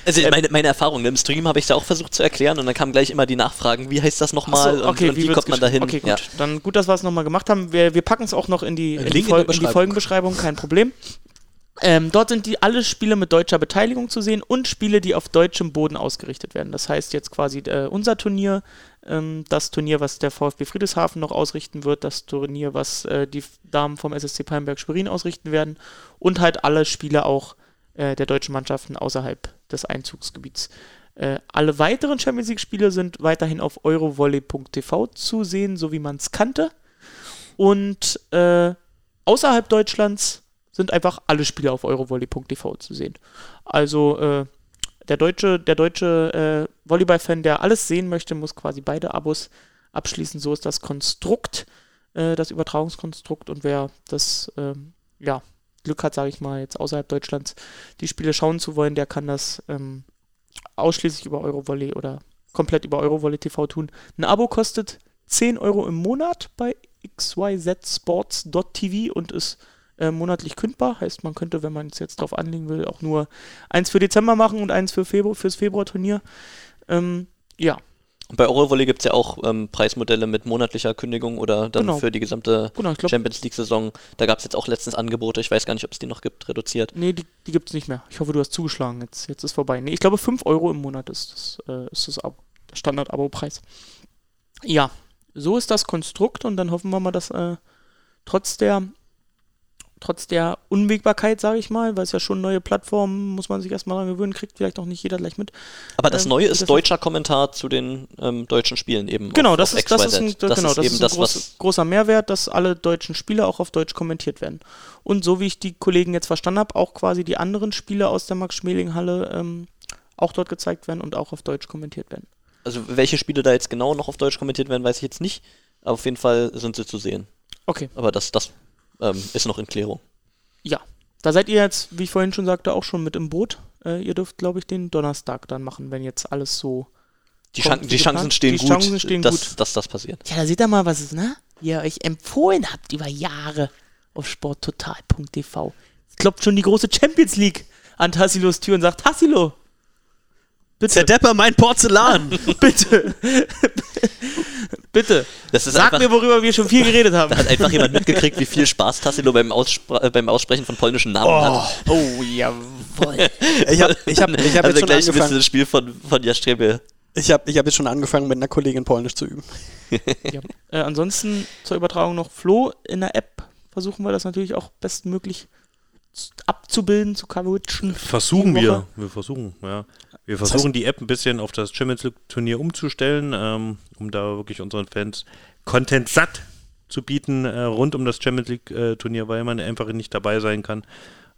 Also Ähm, meine, meine Erfahrung, im Stream habe ich ja auch versucht zu erklären und dann kamen gleich immer die Nachfragen, wie heißt das nochmal so, okay, und, und wie, wird's kommt man da hin? Okay, gut. Ja. Dann gut, dass wir es nochmal gemacht haben. Wir, wir packen es auch noch in die, in die, Link in die Beschreibung. Folgenbeschreibung, kein Problem. Ähm, dort sind die alle Spiele mit deutscher Beteiligung zu sehen und Spiele, die auf deutschem Boden ausgerichtet werden. Das heißt jetzt quasi äh, unser Turnier, ähm, das Turnier, was der VfB Friedrichshafen noch ausrichten wird, das Turnier, was äh, die Damen vom SSC Palmberg-Schwerin ausrichten werden und halt alle Spiele auch äh, der deutschen Mannschaften außerhalb des Einzugsgebiets. Äh, alle weiteren Champions League-Spiele sind weiterhin auf eurovolley.tv zu sehen, so wie man es kannte. Und äh, außerhalb Deutschlands sind einfach alle Spiele auf eurovolley.tv zu sehen. Also äh, der deutsche, der deutsche äh, Volleyball-Fan, der alles sehen möchte, muss quasi beide Abos abschließen. So ist das Konstrukt, äh, das Übertragungskonstrukt. Und wer das ähm, ja, Glück hat, sage ich mal, jetzt außerhalb Deutschlands die Spiele schauen zu wollen, der kann das ähm, ausschließlich über Eurovolley oder komplett über Eurovolley TV tun. Ein Abo kostet 10 Euro im Monat bei xyzsports.tv und ist äh, monatlich kündbar. Heißt, man könnte, wenn man es jetzt drauf anlegen will, auch nur eins für Dezember machen und eins für Februar, fürs Februar-Turnier. Ähm, ja, Und bei Eurovolley gibt es ja auch ähm, Preismodelle mit monatlicher Kündigung oder dann Genau. für die gesamte genau, ich glaube, Champions League-Saison. Da gab es jetzt auch letztens Angebote, ich weiß gar nicht, ob es die noch gibt, reduziert. nee, die, die gibt es nicht mehr. Ich hoffe, du hast zugeschlagen. Jetzt, jetzt ist vorbei. Nee, ich glaube, 5 Euro im Monat ist das, äh, ist das Standard-Abo-Preis. Ja, so ist das Konstrukt und dann hoffen wir mal, dass äh, trotz der trotz der Unwägbarkeit, sage ich mal, weil es ja schon neue Plattformen, muss man sich erstmal daran gewöhnen, kriegt vielleicht auch nicht jeder gleich mit. Aber das Ähm, Neue das ist deutscher Kommentar zu den ähm, deutschen Spielen eben. Genau, auf- das, auf ist, das, ist ein, das genau, ist das ist ein das, groß, großer Mehrwert, dass alle deutschen Spiele auch auf Deutsch kommentiert werden. Und so wie ich die Kollegen jetzt verstanden habe, auch quasi die anderen Spiele aus der Max-Schmeling-Halle ähm, auch dort gezeigt werden und auch auf Deutsch kommentiert werden. Also, welche Spiele da jetzt genau noch auf Deutsch kommentiert werden, weiß ich jetzt nicht. Aber auf jeden Fall sind sie zu sehen. Okay, Aber das, das ähm, ist noch in Klärung. ja. Da seid ihr jetzt, wie ich vorhin schon sagte, auch schon mit im Boot. Äh, ihr dürft, glaube ich, den Donnerstag dann machen, wenn jetzt alles so. Die, Kommt Chan die Chancen stehen Die gut, Chancen stehen dass, gut. dass das passiert. Ja, da seht ihr mal, was es, ne? Ihr euch empfohlen habt über Jahre auf sporttotal.tv. Es klopft schon die große Champions League an Tassilos Tür und sagt, Tassilo, bitte, Zerdepper mein Porzellan. bitte, bitte, Das ist sag einfach, mir, worüber wir schon viel geredet haben. da hat einfach jemand mitgekriegt, wie viel Spaß Tassilo beim, Ausspr äh, beim Aussprechen von polnischen Namen hat. Oh, jawohl. Ich habe ich hab, ich hab also jetzt schon gleich ein bisschen angefangen. das Spiel von, von Jastrebe. Ich habe ich hab jetzt schon angefangen, mit einer Kollegin Polnisch zu üben. ja. äh, ansonsten zur Übertragung noch Flo. In der App versuchen wir das natürlich auch bestmöglich z- abzubilden, zu coverageen. Versuchen Die wir. Wir versuchen, ja. Wir versuchen die App ein bisschen auf das Champions League Turnier umzustellen, ähm, um da wirklich unseren Fans Content satt zu bieten äh, rund um das Champions League äh, Turnier, weil man einfach nicht dabei sein kann.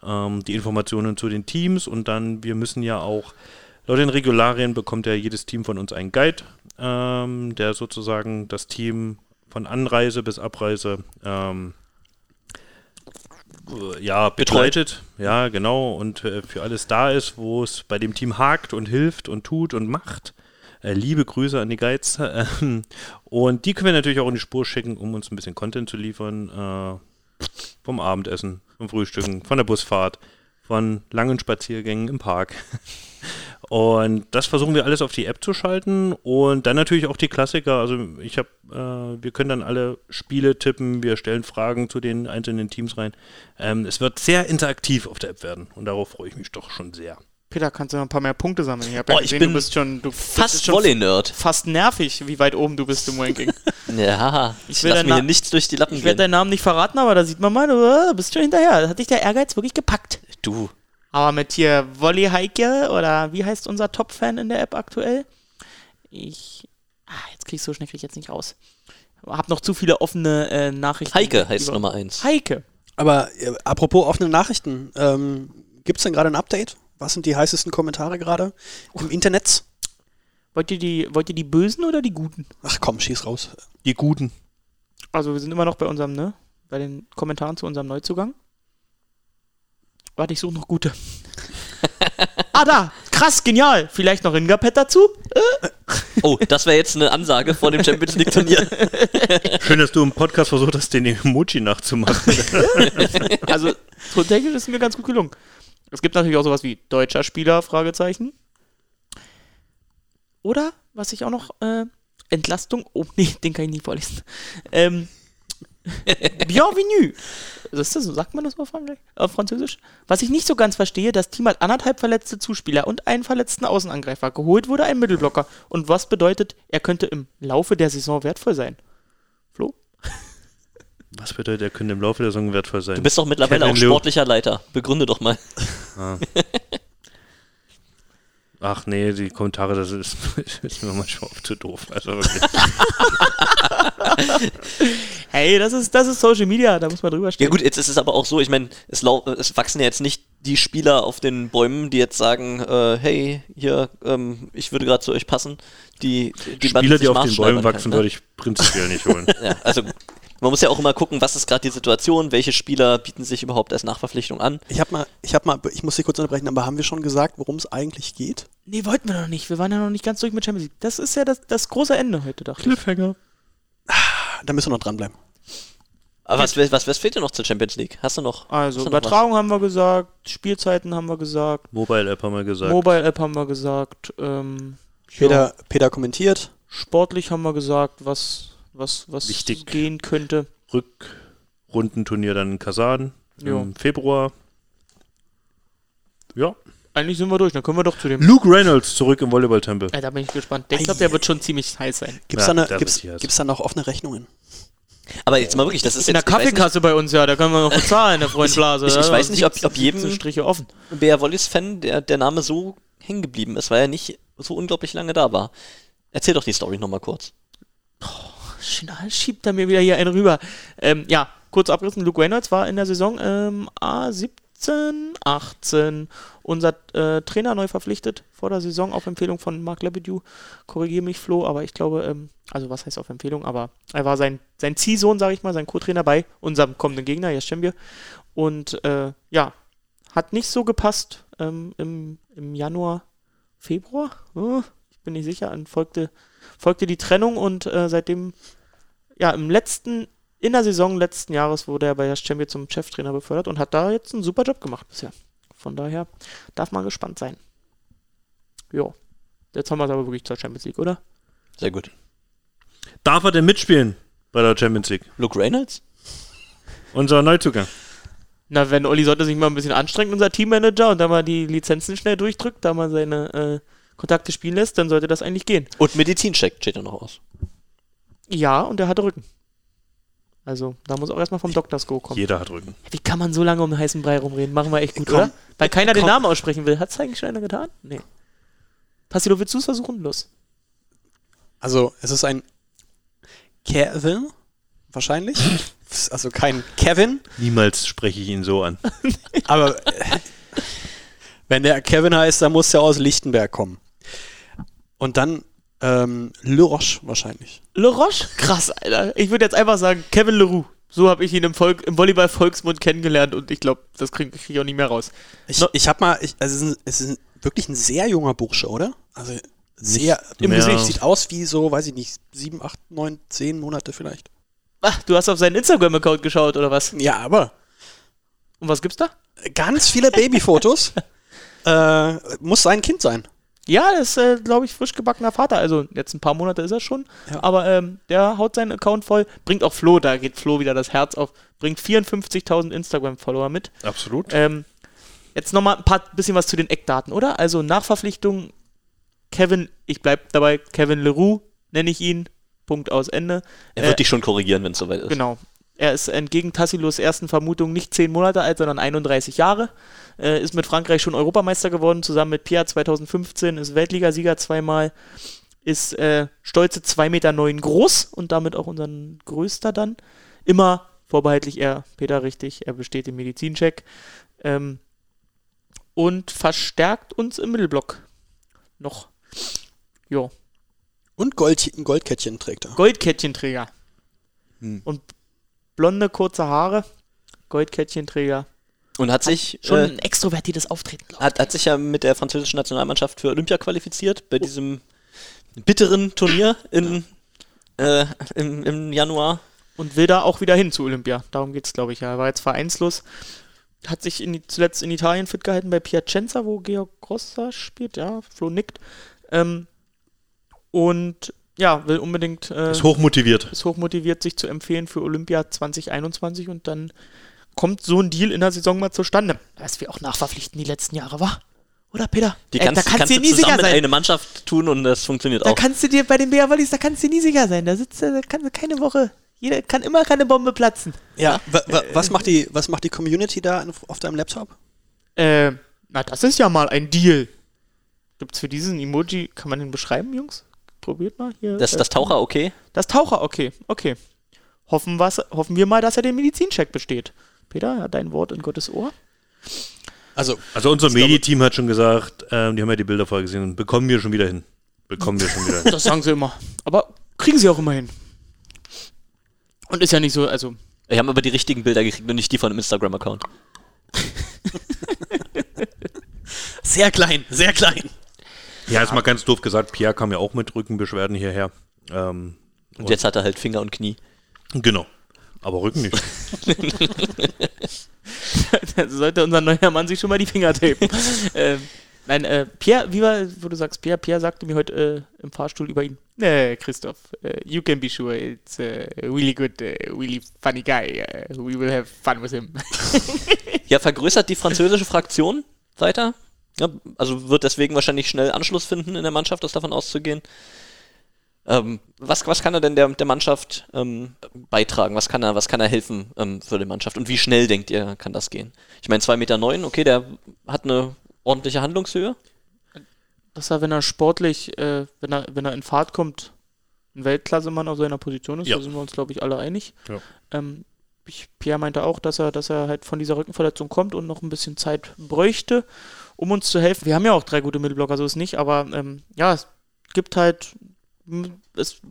Ähm, die Informationen zu den Teams und dann, wir müssen ja auch, laut den Regularien bekommt ja jedes Team von uns einen Guide, ähm, der sozusagen das Team von Anreise bis Abreise ähm, äh, ja, begleitet. Ja, genau. Und äh, für alles da ist, wo es bei dem Team hakt und hilft und tut und macht. Äh, liebe Grüße an die Guides. Ähm, und die können wir natürlich auch in die Spur schicken, um uns ein bisschen Content zu liefern. Äh, vom Abendessen, vom Frühstücken, von der Busfahrt, von langen Spaziergängen im Park. Und das versuchen wir alles auf die App zu schalten und dann natürlich auch die Klassiker. Also ich habe, äh, wir können dann alle Spiele tippen, wir stellen Fragen zu den einzelnen Teams rein. Ähm, es wird sehr interaktiv auf der App werden und darauf freue ich mich doch schon sehr. Peter, kannst du noch ein paar mehr Punkte sammeln? Ich, hab Boah, ja ich gesehen, bin du bist schon, du bist Fast schon Volley-Nerd. fast nervig, wie weit oben du bist im Ranking. Ja, Ich ich will lass mir hier nichts durch die Lappen Ich werde deinen Namen nicht verraten, aber da sieht man mal, du äh, bist schon hinterher. Da hat dich der Ehrgeiz wirklich gepackt. Du, Aber mit hier Wolli Heike oder wie heißt unser Top-Fan in der App aktuell? Ich. Ah, jetzt krieg ich so schnell krieg ich jetzt nicht raus. Hab noch zu viele offene äh, Nachrichten. Heike heißt über- Nummer eins. Heike. Aber äh, apropos offene Nachrichten, ähm, gibt es denn gerade ein Update? Was sind die heißesten Kommentare gerade im Internet? Wollt ihr, die, wollt ihr die Bösen oder die Guten? Ach komm, schieß raus. Die Guten. Also wir sind immer noch bei unserem, ne? Bei den Kommentaren zu unserem Neuzugang. Warte, ich suche noch gute. ah, da! Krass, genial! Vielleicht noch Ingapet dazu? Oh, das wäre jetzt eine Ansage vor dem Champions League Turnier. Schön, dass du im Podcast versucht hast, den Emoji nachzumachen. Also, tontechnisch ist es mir ganz gut gelungen. Es gibt natürlich auch sowas wie deutscher Spieler, Fragezeichen. Oder, was ich auch noch, äh, Entlastung, oh nee, den kann ich nicht vorlesen. Ähm, Bienvenue. Ist das so? Sagt man das auf, auf Französisch? Was ich nicht so ganz verstehe, das Team hat anderthalb verletzte Zuspieler und einen verletzten Außenangreifer. Geholt wurde ein Mittelblocker. Und was bedeutet, er könnte im Laufe der Saison wertvoll sein? Flo? Was bedeutet, er könnte im Laufe der Saison wertvoll sein? Du bist doch mittlerweile Kevin auch sportlicher Leiter. Begründe doch mal. Ach nee, die Kommentare, das ist, ist mir manchmal oft zu doof. Also. Hey, das ist, das ist Social Media, da muss man drüber stehen. Ja gut, jetzt ist es aber auch so, ich meine, es, es wachsen ja jetzt nicht die Spieler auf den Bäumen, die jetzt sagen, äh, hey, hier, ähm, ich würde gerade zu euch passen. Die, die Spieler, die auf den Bäumen wachsen, kann, würde ne? ich prinzipiell nicht holen. Ja, also man muss ja auch immer gucken, was ist gerade die Situation, welche Spieler bieten sich überhaupt als Nachverpflichtung an. Ich habe mal, ich habe mal, ich muss Sie kurz unterbrechen, aber haben wir schon gesagt, worum es eigentlich geht? Nee, wollten wir noch nicht. Wir waren ja noch nicht ganz durch mit Champions League. Das ist ja das, das große Ende heute, dachte ich. Cliffhanger. Da müssen wir noch dranbleiben. Aber was, was, was fehlt dir noch zur Champions League? Hast du noch? Also, du noch was? Übertragung haben wir gesagt, Spielzeiten haben wir gesagt, Mobile App haben wir gesagt. Mobile App haben wir gesagt, ähm, ja, Peter, Peter kommentiert. sportlich haben wir gesagt, was, was, was Wichtig. gehen könnte. Rückrundenturnier dann in Kasan Jo. im Februar. Ja, eigentlich sind wir durch. Dann können wir doch zu dem. Luke Reynolds zurück im Volleyballtempel. Ja, da bin ich gespannt. Ich glaube, der wird schon ziemlich heiß sein. Gibt's, Ja, da, der gibt's, gibt's noch offene Rechnungen? Aber jetzt mal wirklich, das ist In der jetzt, ich nicht, Kaffeekasse bei uns, ja, da können wir noch bezahlen, der Freund Blase. ich- ich ja, weiß nicht, ob- ob jedem- 17 Striche offen. Bea Wallis-Fan der, der Name so hängen geblieben ist, weil er nicht so unglaublich lange da war. Erzähl doch die Story nochmal kurz. Schnell schiebt er mir wieder hier einen rüber. Ähm, ja, kurz abrissen. Luke Reynolds war in der Saison ähm, A17, 18 unser äh, Trainer neu verpflichtet vor der Saison auf Empfehlung von Marc Lebedew. Korrigiere mich, Flo, aber ich glaube, ähm, also was heißt auf Empfehlung, aber er war sein, sein Ziehsohn, sage ich mal, sein Co-Trainer bei unserem kommenden Gegner, Jeschembir. Und äh, ja, hat nicht so gepasst ähm, im, im Januar, Februar. Oh, ich bin nicht sicher. Folgte, folgte die Trennung und äh, seitdem, ja, im letzten, in der Saison letzten Jahres wurde er bei der Champion zum Cheftrainer befördert und hat da jetzt einen super Job gemacht bisher. Von daher darf man gespannt sein. Jo. Jetzt haben wir es aber wirklich zur Champions League, oder? Sehr gut. Darf er denn mitspielen bei der Champions League? Luke Reynolds? Unser Neuzugang. Na, wenn Olli sollte sich mal ein bisschen anstrengen, unser Teammanager, und da mal die Lizenzen schnell durchdrückt, da mal seine äh, Kontakte spielen lässt, dann sollte das eigentlich gehen. Und Medizincheck steht da noch aus. Ja, und er hatte Rücken. Also, da muss auch erstmal vom Dr. Sko kommen. Jeder hat Rücken. Wie kann man so lange um den heißen Brei rumreden? Machen wir echt gut, Komm. oder? Weil keiner den Komm. Namen aussprechen will. Hat es eigentlich schon einer getan? Nee. Tassilo, willst du es versuchen? Los. Also, es ist ein Kevin, wahrscheinlich. Also kein Kevin, Niemals spreche ich ihn so an. aber äh, wenn der Kevin heißt, dann muss der aus Lichtenberg kommen. Und dann ähm, Le Roche wahrscheinlich. Le Roche? Krass, Alter. Ich würde jetzt einfach sagen, Kevin Leroux. So habe ich ihn im, Volk, im Volleyball-Volksmund kennengelernt und ich glaube, das kriege krieg ich auch nicht mehr raus. Ich, No- ich habe mal, ich, also es ist, ein, es ist ein, wirklich ein sehr junger Bursche, oder? Also sehr im mehr. Gesicht. Sieht aus wie so, weiß ich nicht, sieben, acht, neun, zehn Monate vielleicht. Ach, du hast auf seinen Instagram-Account geschaut, oder was? Ja, aber Und was gibt's da? ganz viele Babyfotos. äh, muss sein Kind sein. Ja, das ist, äh, glaube ich, frisch gebackener Vater. Also jetzt ein paar Monate ist er schon. Ja. Aber ähm, der haut seinen Account voll. Bringt auch Flo, da geht Flo wieder das Herz auf. Bringt 54.000 Instagram-Follower mit. Absolut. Ähm, jetzt nochmal ein paar bisschen was zu den Eckdaten, oder? Also Nachverpflichtung Kevin, ich bleib dabei, Kevin Leroux nenne ich ihn. Punkt aus Ende. Er wird Äh, dich schon korrigieren, wenn es soweit ist. Genau. Er ist entgegen Tassilos ersten Vermutung nicht 10 Monate alt, sondern 31 Jahre. Äh, ist mit Frankreich schon Europameister geworden, zusammen mit Pierre 2015, ist Weltligasieger zweimal, ist äh, stolze 2,9 Meter groß und damit auch unser größter dann. Immer vorbehaltlich er, Peter richtig, er besteht den Medizincheck. Ähm, und verstärkt uns im Mittelblock. Noch. Jo. Und Gold, ein Goldkettchen trägt er. Goldkettchenträger. Hm. Und blonde, kurze Haare. Goldkettchenträger. Und hat sich, Schon äh, ein extrovertiertes Auftreten, glaube hat, hat sich ja mit der französischen Nationalmannschaft für Olympia qualifiziert, bei diesem bitteren Turnier in, äh, im, im Januar. Und will da auch wieder hin zu Olympia. Darum geht es, glaube ich. Ja. Er war jetzt vereinslos. Hat sich in, zuletzt in Italien fit gehalten bei Piacenza, wo Georg Grossa spielt. Ja, Flo nickt. Ähm, und ja, will unbedingt. Äh, Ist hochmotiviert. ist hochmotiviert, sich zu empfehlen für Olympia 2021 und dann kommt so ein Deal in der Saison mal zustande. Was wir auch nachverpflichten die letzten Jahre war. Oder Peter? Die Ey, kannst, da kannst, kannst du nie zusammen sicher in sein. eine Mannschaft tun und das funktioniert Da auch. kannst du dir bei den Bea Wallis, da kannst du dir nie sicher sein. Da sitzt er, da kannst du keine Woche. Jeder kann immer keine Bombe platzen. Ja. Wa, wa, was, macht die, was macht die Community da auf deinem Laptop? Äh, na, das ist ja mal ein Deal. Gibt's für diesen Emoji, kann man den beschreiben, Jungs? Probiert mal hier. Das, äh, das Taucher, okay. Das Taucher, okay, okay. Hoffen, was, hoffen wir mal, dass er den Medizincheck besteht. Peter, ja, dein Wort in Gottes Ohr. Also, Also unser Mediteam hat schon gesagt, ähm, die haben ja die Bilder vorher gesehen, bekommen wir schon wieder hin. Bekommen wir schon wieder hin. Das sagen sie immer. Aber kriegen sie auch immer hin. Und ist ja nicht so, also, Wir haben aber die richtigen Bilder gekriegt und nicht die von dem Instagram-Account. sehr klein, sehr klein. Ja, ist mal ganz doof gesagt, Pierre kam ja auch mit Rückenbeschwerden hierher. Ähm, Und jetzt hat er halt Finger und Knie. genau. Aber Rücken nicht. da sollte unser neuer Mann sich schon mal die Finger tapen. ähm, nein, äh, Pierre, wie war, wo du sagst, Pierre, Pierre sagte mir heute äh, im Fahrstuhl über ihn, nee, Christoph, äh, you can be sure it's a really good, uh, really funny guy. Uh, we will have fun with him. Ja, vergrößert die französische Fraktion weiter. Ja, also wird deswegen wahrscheinlich schnell Anschluss finden in der Mannschaft, ist davon auszugehen. Ähm, was, was kann er denn der, der Mannschaft ähm, beitragen? Was kann er, was kann er helfen ähm, für die Mannschaft? Und wie schnell denkt ihr, kann das gehen? Ich meine, 2,9 Meter, neun, okay, der hat eine ordentliche Handlungshöhe. Dass er, wenn er sportlich, äh, wenn er, wenn er in Fahrt kommt, ein Weltklassemann auf seiner Position ist, Ja. da sind wir uns, glaube ich, alle einig. Ja. Ähm, ich, Pierre meinte auch, dass er, dass er halt von dieser Rückenverletzung kommt und noch ein bisschen Zeit bräuchte, um uns zu helfen. Wir haben ja auch drei gute Mittelblocker, so ist nicht, aber ähm, ja, es gibt halt, es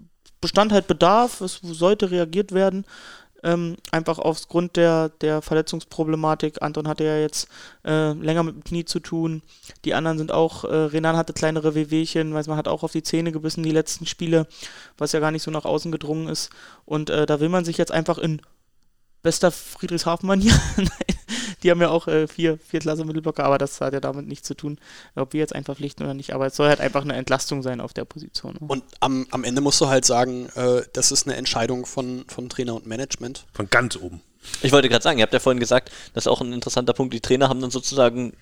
bestand halt Bedarf, es sollte reagiert werden. Ähm, einfach aufgrund der, der Verletzungsproblematik. Anton hatte ja jetzt äh, länger mit dem Knie zu tun. Die anderen sind auch, äh, Renan hatte kleinere Wehwehchen, weiß man hat auch auf die Zähne gebissen die letzten Spiele, was ja gar nicht so nach außen gedrungen ist. Und äh, da will man sich jetzt einfach in bester Friedrichshafen-Manier, Nein, die haben ja auch äh, vier, vier Klasse Mittelblocker, aber das hat ja damit nichts zu tun, ob wir jetzt einfach pflichten oder nicht. Aber es soll halt einfach eine Entlastung sein auf der Position. ne? Und am, am Ende musst du halt sagen, äh, das ist eine Entscheidung von, von Trainer und Management. Von ganz oben. Ich wollte gerade sagen, ihr habt ja vorhin gesagt, das ist auch ein interessanter Punkt. Die Trainer haben dann sozusagen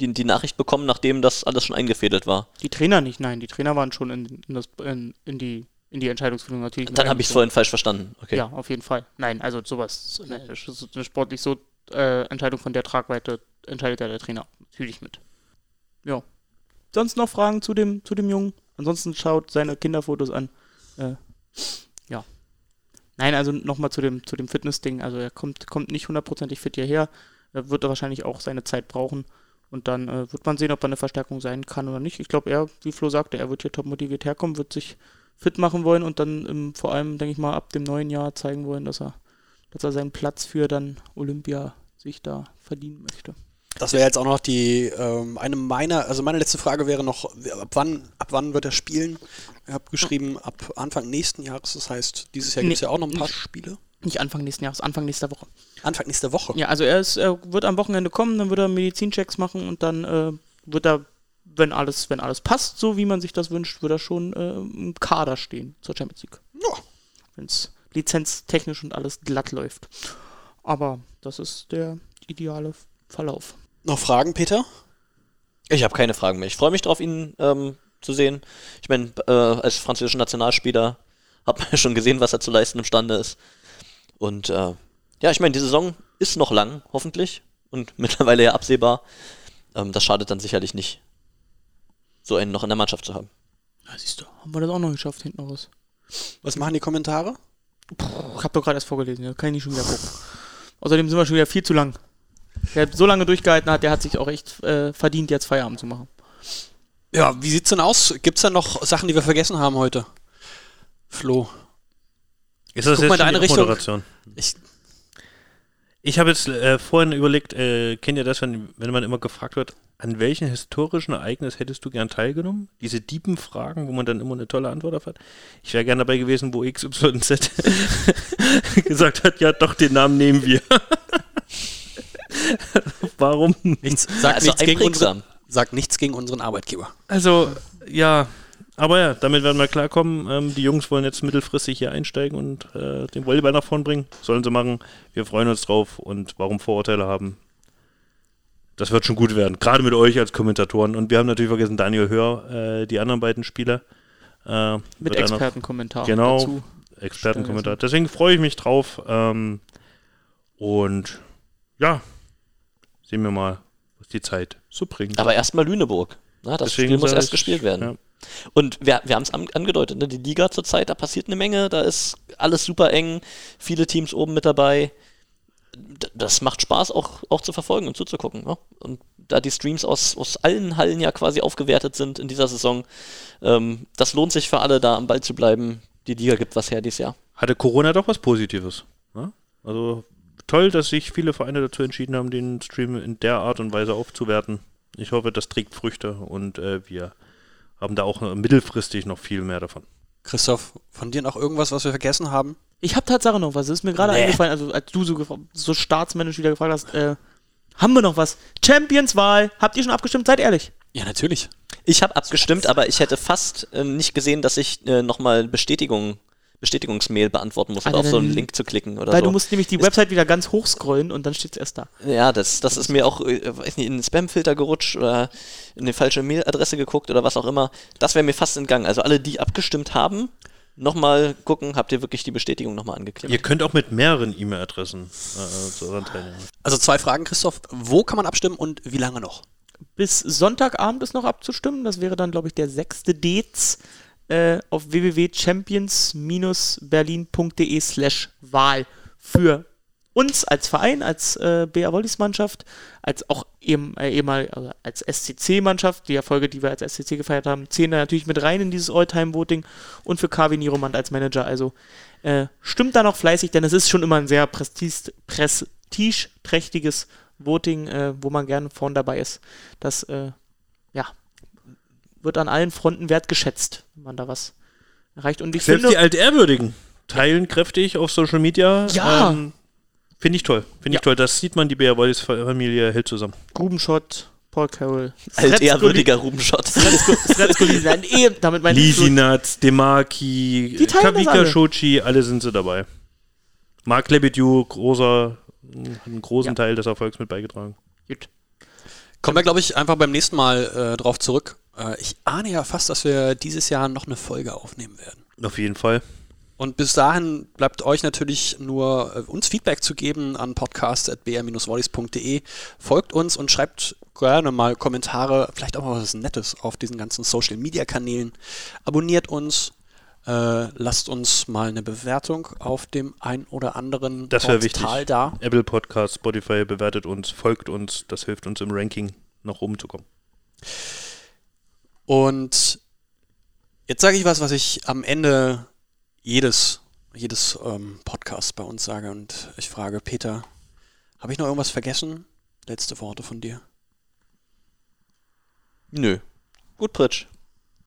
die, die Nachricht bekommen, nachdem das alles schon eingefädelt war. Die Trainer nicht, nein, die Trainer waren schon in, in, das, in, in die in die Entscheidungsfindung natürlich. Dann habe ich es vorhin falsch verstanden. Okay. Ja, auf jeden Fall. Nein, also sowas, ne, ist eine sportlich so äh, Entscheidung von der Tragweite entscheidet ja der Trainer natürlich mit. Ja. Sonst noch Fragen zu dem, zu dem Jungen? Ansonsten schaut seine Kinderfotos an. Äh, ja. Nein, also nochmal zu dem, zu dem Fitness-Ding. Also er kommt, kommt nicht hundertprozentig fit hierher. Er wird wahrscheinlich auch seine Zeit brauchen. Und dann äh, wird man sehen, ob er eine Verstärkung sein kann oder nicht. Ich glaube, er, wie Flo sagte, er wird hier top motiviert herkommen, wird sich fit machen wollen und dann ähm, vor allem, denke ich mal, ab dem neuen Jahr zeigen wollen, dass er, dass er seinen Platz für dann Olympia sich da verdienen möchte. Das wäre jetzt auch noch die ähm, eine meiner, also meine letzte Frage wäre noch, ab wann, ab wann wird er spielen? Ich habe geschrieben, ab Anfang nächsten Jahres, das heißt, dieses Jahr gibt es ja auch noch ein paar nicht. Spiele. Nicht Anfang nächsten Jahres, Anfang nächster Woche. Anfang nächster Woche. Ja, also er, ist, er wird am Wochenende kommen, dann wird er Medizinchecks machen und dann äh, wird er, wenn alles, wenn alles passt, so wie man sich das wünscht, wird er schon äh, im Kader stehen zur Champions League. Ja. Wenn es lizenztechnisch und alles glatt läuft. Aber das ist der ideale Verlauf. Noch Fragen, Peter? Ich habe keine Fragen mehr. Ich freue mich drauf, ihn ähm, zu sehen. Ich meine, äh, als französischer Nationalspieler hat man ja schon gesehen, was er zu leisten imstande ist. Und äh, ja, ich meine, die Saison ist noch lang, hoffentlich. Und mittlerweile ja absehbar. Ähm, das schadet dann sicherlich nicht, so einen noch in der Mannschaft zu haben. Ja, siehst du, haben wir das auch noch geschafft hinten raus. Was machen die Kommentare? Ich habe doch gerade erst vorgelesen, ja, kann ich nicht schon wieder gucken. Außerdem sind wir schon wieder viel zu lang. Der so lange durchgehalten hat, der hat sich auch echt äh, verdient, jetzt Feierabend zu machen. Ja, wie sieht's denn aus? Gibt's da noch Sachen, die wir vergessen haben heute? Flo. Ist das Guck mal in die Richtung. Moderation? Ich, Ich habe jetzt äh, vorhin überlegt, äh, kennt ihr das, wenn, wenn man immer gefragt wird, an welchem historischen Ereignis hättest du gern teilgenommen? Diese Diebenfragen, wo man dann immer eine tolle Antwort auf hat. Ich wäre gern dabei gewesen, wo XYZ gesagt hat, ja doch, den Namen nehmen wir. Warum? nichts, sagt, Also nichts gegen unsere, sagt nichts gegen unseren Arbeitgeber. Also, ja, aber ja, damit werden wir klarkommen. Ähm, die Jungs wollen jetzt mittelfristig hier einsteigen und äh, den Volleyball nach vorn bringen. Sollen sie machen. Wir freuen uns drauf und warum Vorurteile haben. Das wird schon gut werden. Gerade mit euch als Kommentatoren. Und wir haben natürlich vergessen, Daniel Hör, äh, die anderen beiden Spieler. Äh, Mit er Expertenkommentar Genau. dazu. Expertenkommentar. Deswegen freue ich mich drauf. Ähm, und ja, sehen wir mal, was die Zeit so bringt. Aber erstmal Lüneburg. Na, das Deswegen Spiel muss erst ich, gespielt werden. ja. Und wir, wir haben es an, angedeutet, ne? die Liga zurzeit, da passiert eine Menge, da ist alles super eng, viele Teams oben mit dabei. D das macht Spaß auch, auch zu verfolgen und zuzugucken. Ne? Und da die Streams aus, aus allen Hallen ja quasi aufgewertet sind in dieser Saison, ähm, das lohnt sich für alle, da am Ball zu bleiben. Die Liga gibt was her dieses Jahr. hatte Corona doch was Positives. Ne? Also toll, dass sich viele Vereine dazu entschieden haben, den Stream in der Art und Weise aufzuwerten. Ich hoffe, das trägt Früchte und äh, wir haben da auch äh, mittelfristig noch viel mehr davon. Christoph, von dir noch irgendwas, was wir vergessen haben? Ich habe Tatsache noch was. Es ist mir gerade Nee. eingefallen, also als du so, so staatsmännisch wieder gefragt hast, äh, haben wir noch was? Champions-Wahl. Habt ihr schon abgestimmt? Seid ehrlich. Ja, natürlich. Ich habe abgestimmt, aber ich hätte fast äh, nicht gesehen, dass ich äh, nochmal Bestätigung Bestätigungsmail beantworten muss, Alter, oder auf so einen Link zu klicken oder Weil so. du musst nämlich die Ist- Website wieder ganz hoch scrollen und dann steht es erst da. Ja, das, das ist mir auch, äh, weiß nicht, in den Spam-Filter gerutscht oder in die falsche Mailadresse geguckt oder was auch immer. Das wäre mir fast entgangen. Also alle, die abgestimmt haben, nochmal gucken, habt ihr wirklich die Bestätigung nochmal angeklickt. Ihr könnt auch mit mehreren E-Mail-Adressen äh, daran teilnehmen. Also zwei Fragen, Christoph. Wo kann man abstimmen und wie lange noch? Bis Sonntagabend ist noch abzustimmen. Das wäre dann, glaube ich, der 6. Dez äh, auf www.champions-berlin.de slash Wahl für uns als Verein, als äh, BR Wollis Mannschaft, als auch eben, äh, ehemal, also als SCC-Mannschaft, die Erfolge, die wir als SCC gefeiert haben, zählen da natürlich mit rein in dieses All-Time-Voting und für KW Niromand als Manager. Also äh, stimmt da noch fleißig, denn es ist schon immer ein sehr prestige, prestigeträchtiges Voting, äh, wo man gerne vorn dabei ist. Das, äh, ja, wird an allen Fronten wertgeschätzt, wenn man da was erreicht. Und ich Selbst finde, die Altehrwürdigen teilen kräftig auf Social Media. Ja. Ähm, Finde ich toll. Finde Ja. ich toll. Das sieht man, die Bea Wallis Familie hält zusammen. Grubenschott, Paul Carroll, Alt ehrwürdiger Rubenschott. Nein, eh, damit meine ich Lisinat, Demarki, Die teilen das Kavika alle. Shochi, alle sind sie dabei. Marc Lebedew, großer, hat einen großen Ja. Teil des Erfolgs mit beigetragen. Gut. Kommen wir, glaube ich, einfach beim nächsten Mal äh, drauf zurück. Äh, ich ahne ja fast, dass wir dieses Jahr noch eine Folge aufnehmen werden. Auf jeden Fall. Und bis dahin bleibt euch natürlich nur äh, uns Feedback zu geben an podcast.br-wallis.de. Folgt uns und schreibt gerne mal Kommentare, vielleicht auch mal was Nettes auf diesen ganzen Social Media Kanälen. Abonniert uns, äh, lasst uns mal eine Bewertung auf dem ein oder anderen Das. Portal da. Apple Podcast, Spotify bewertet uns, folgt uns. Das hilft uns im Ranking nach oben zu kommen. Und jetzt sage ich was, was ich am Ende jedes, jedes ähm, Podcasts bei uns sage. Und ich frage Peter, habe ich noch irgendwas vergessen? Letzte Worte von dir. Nö. Gut, Pritsch.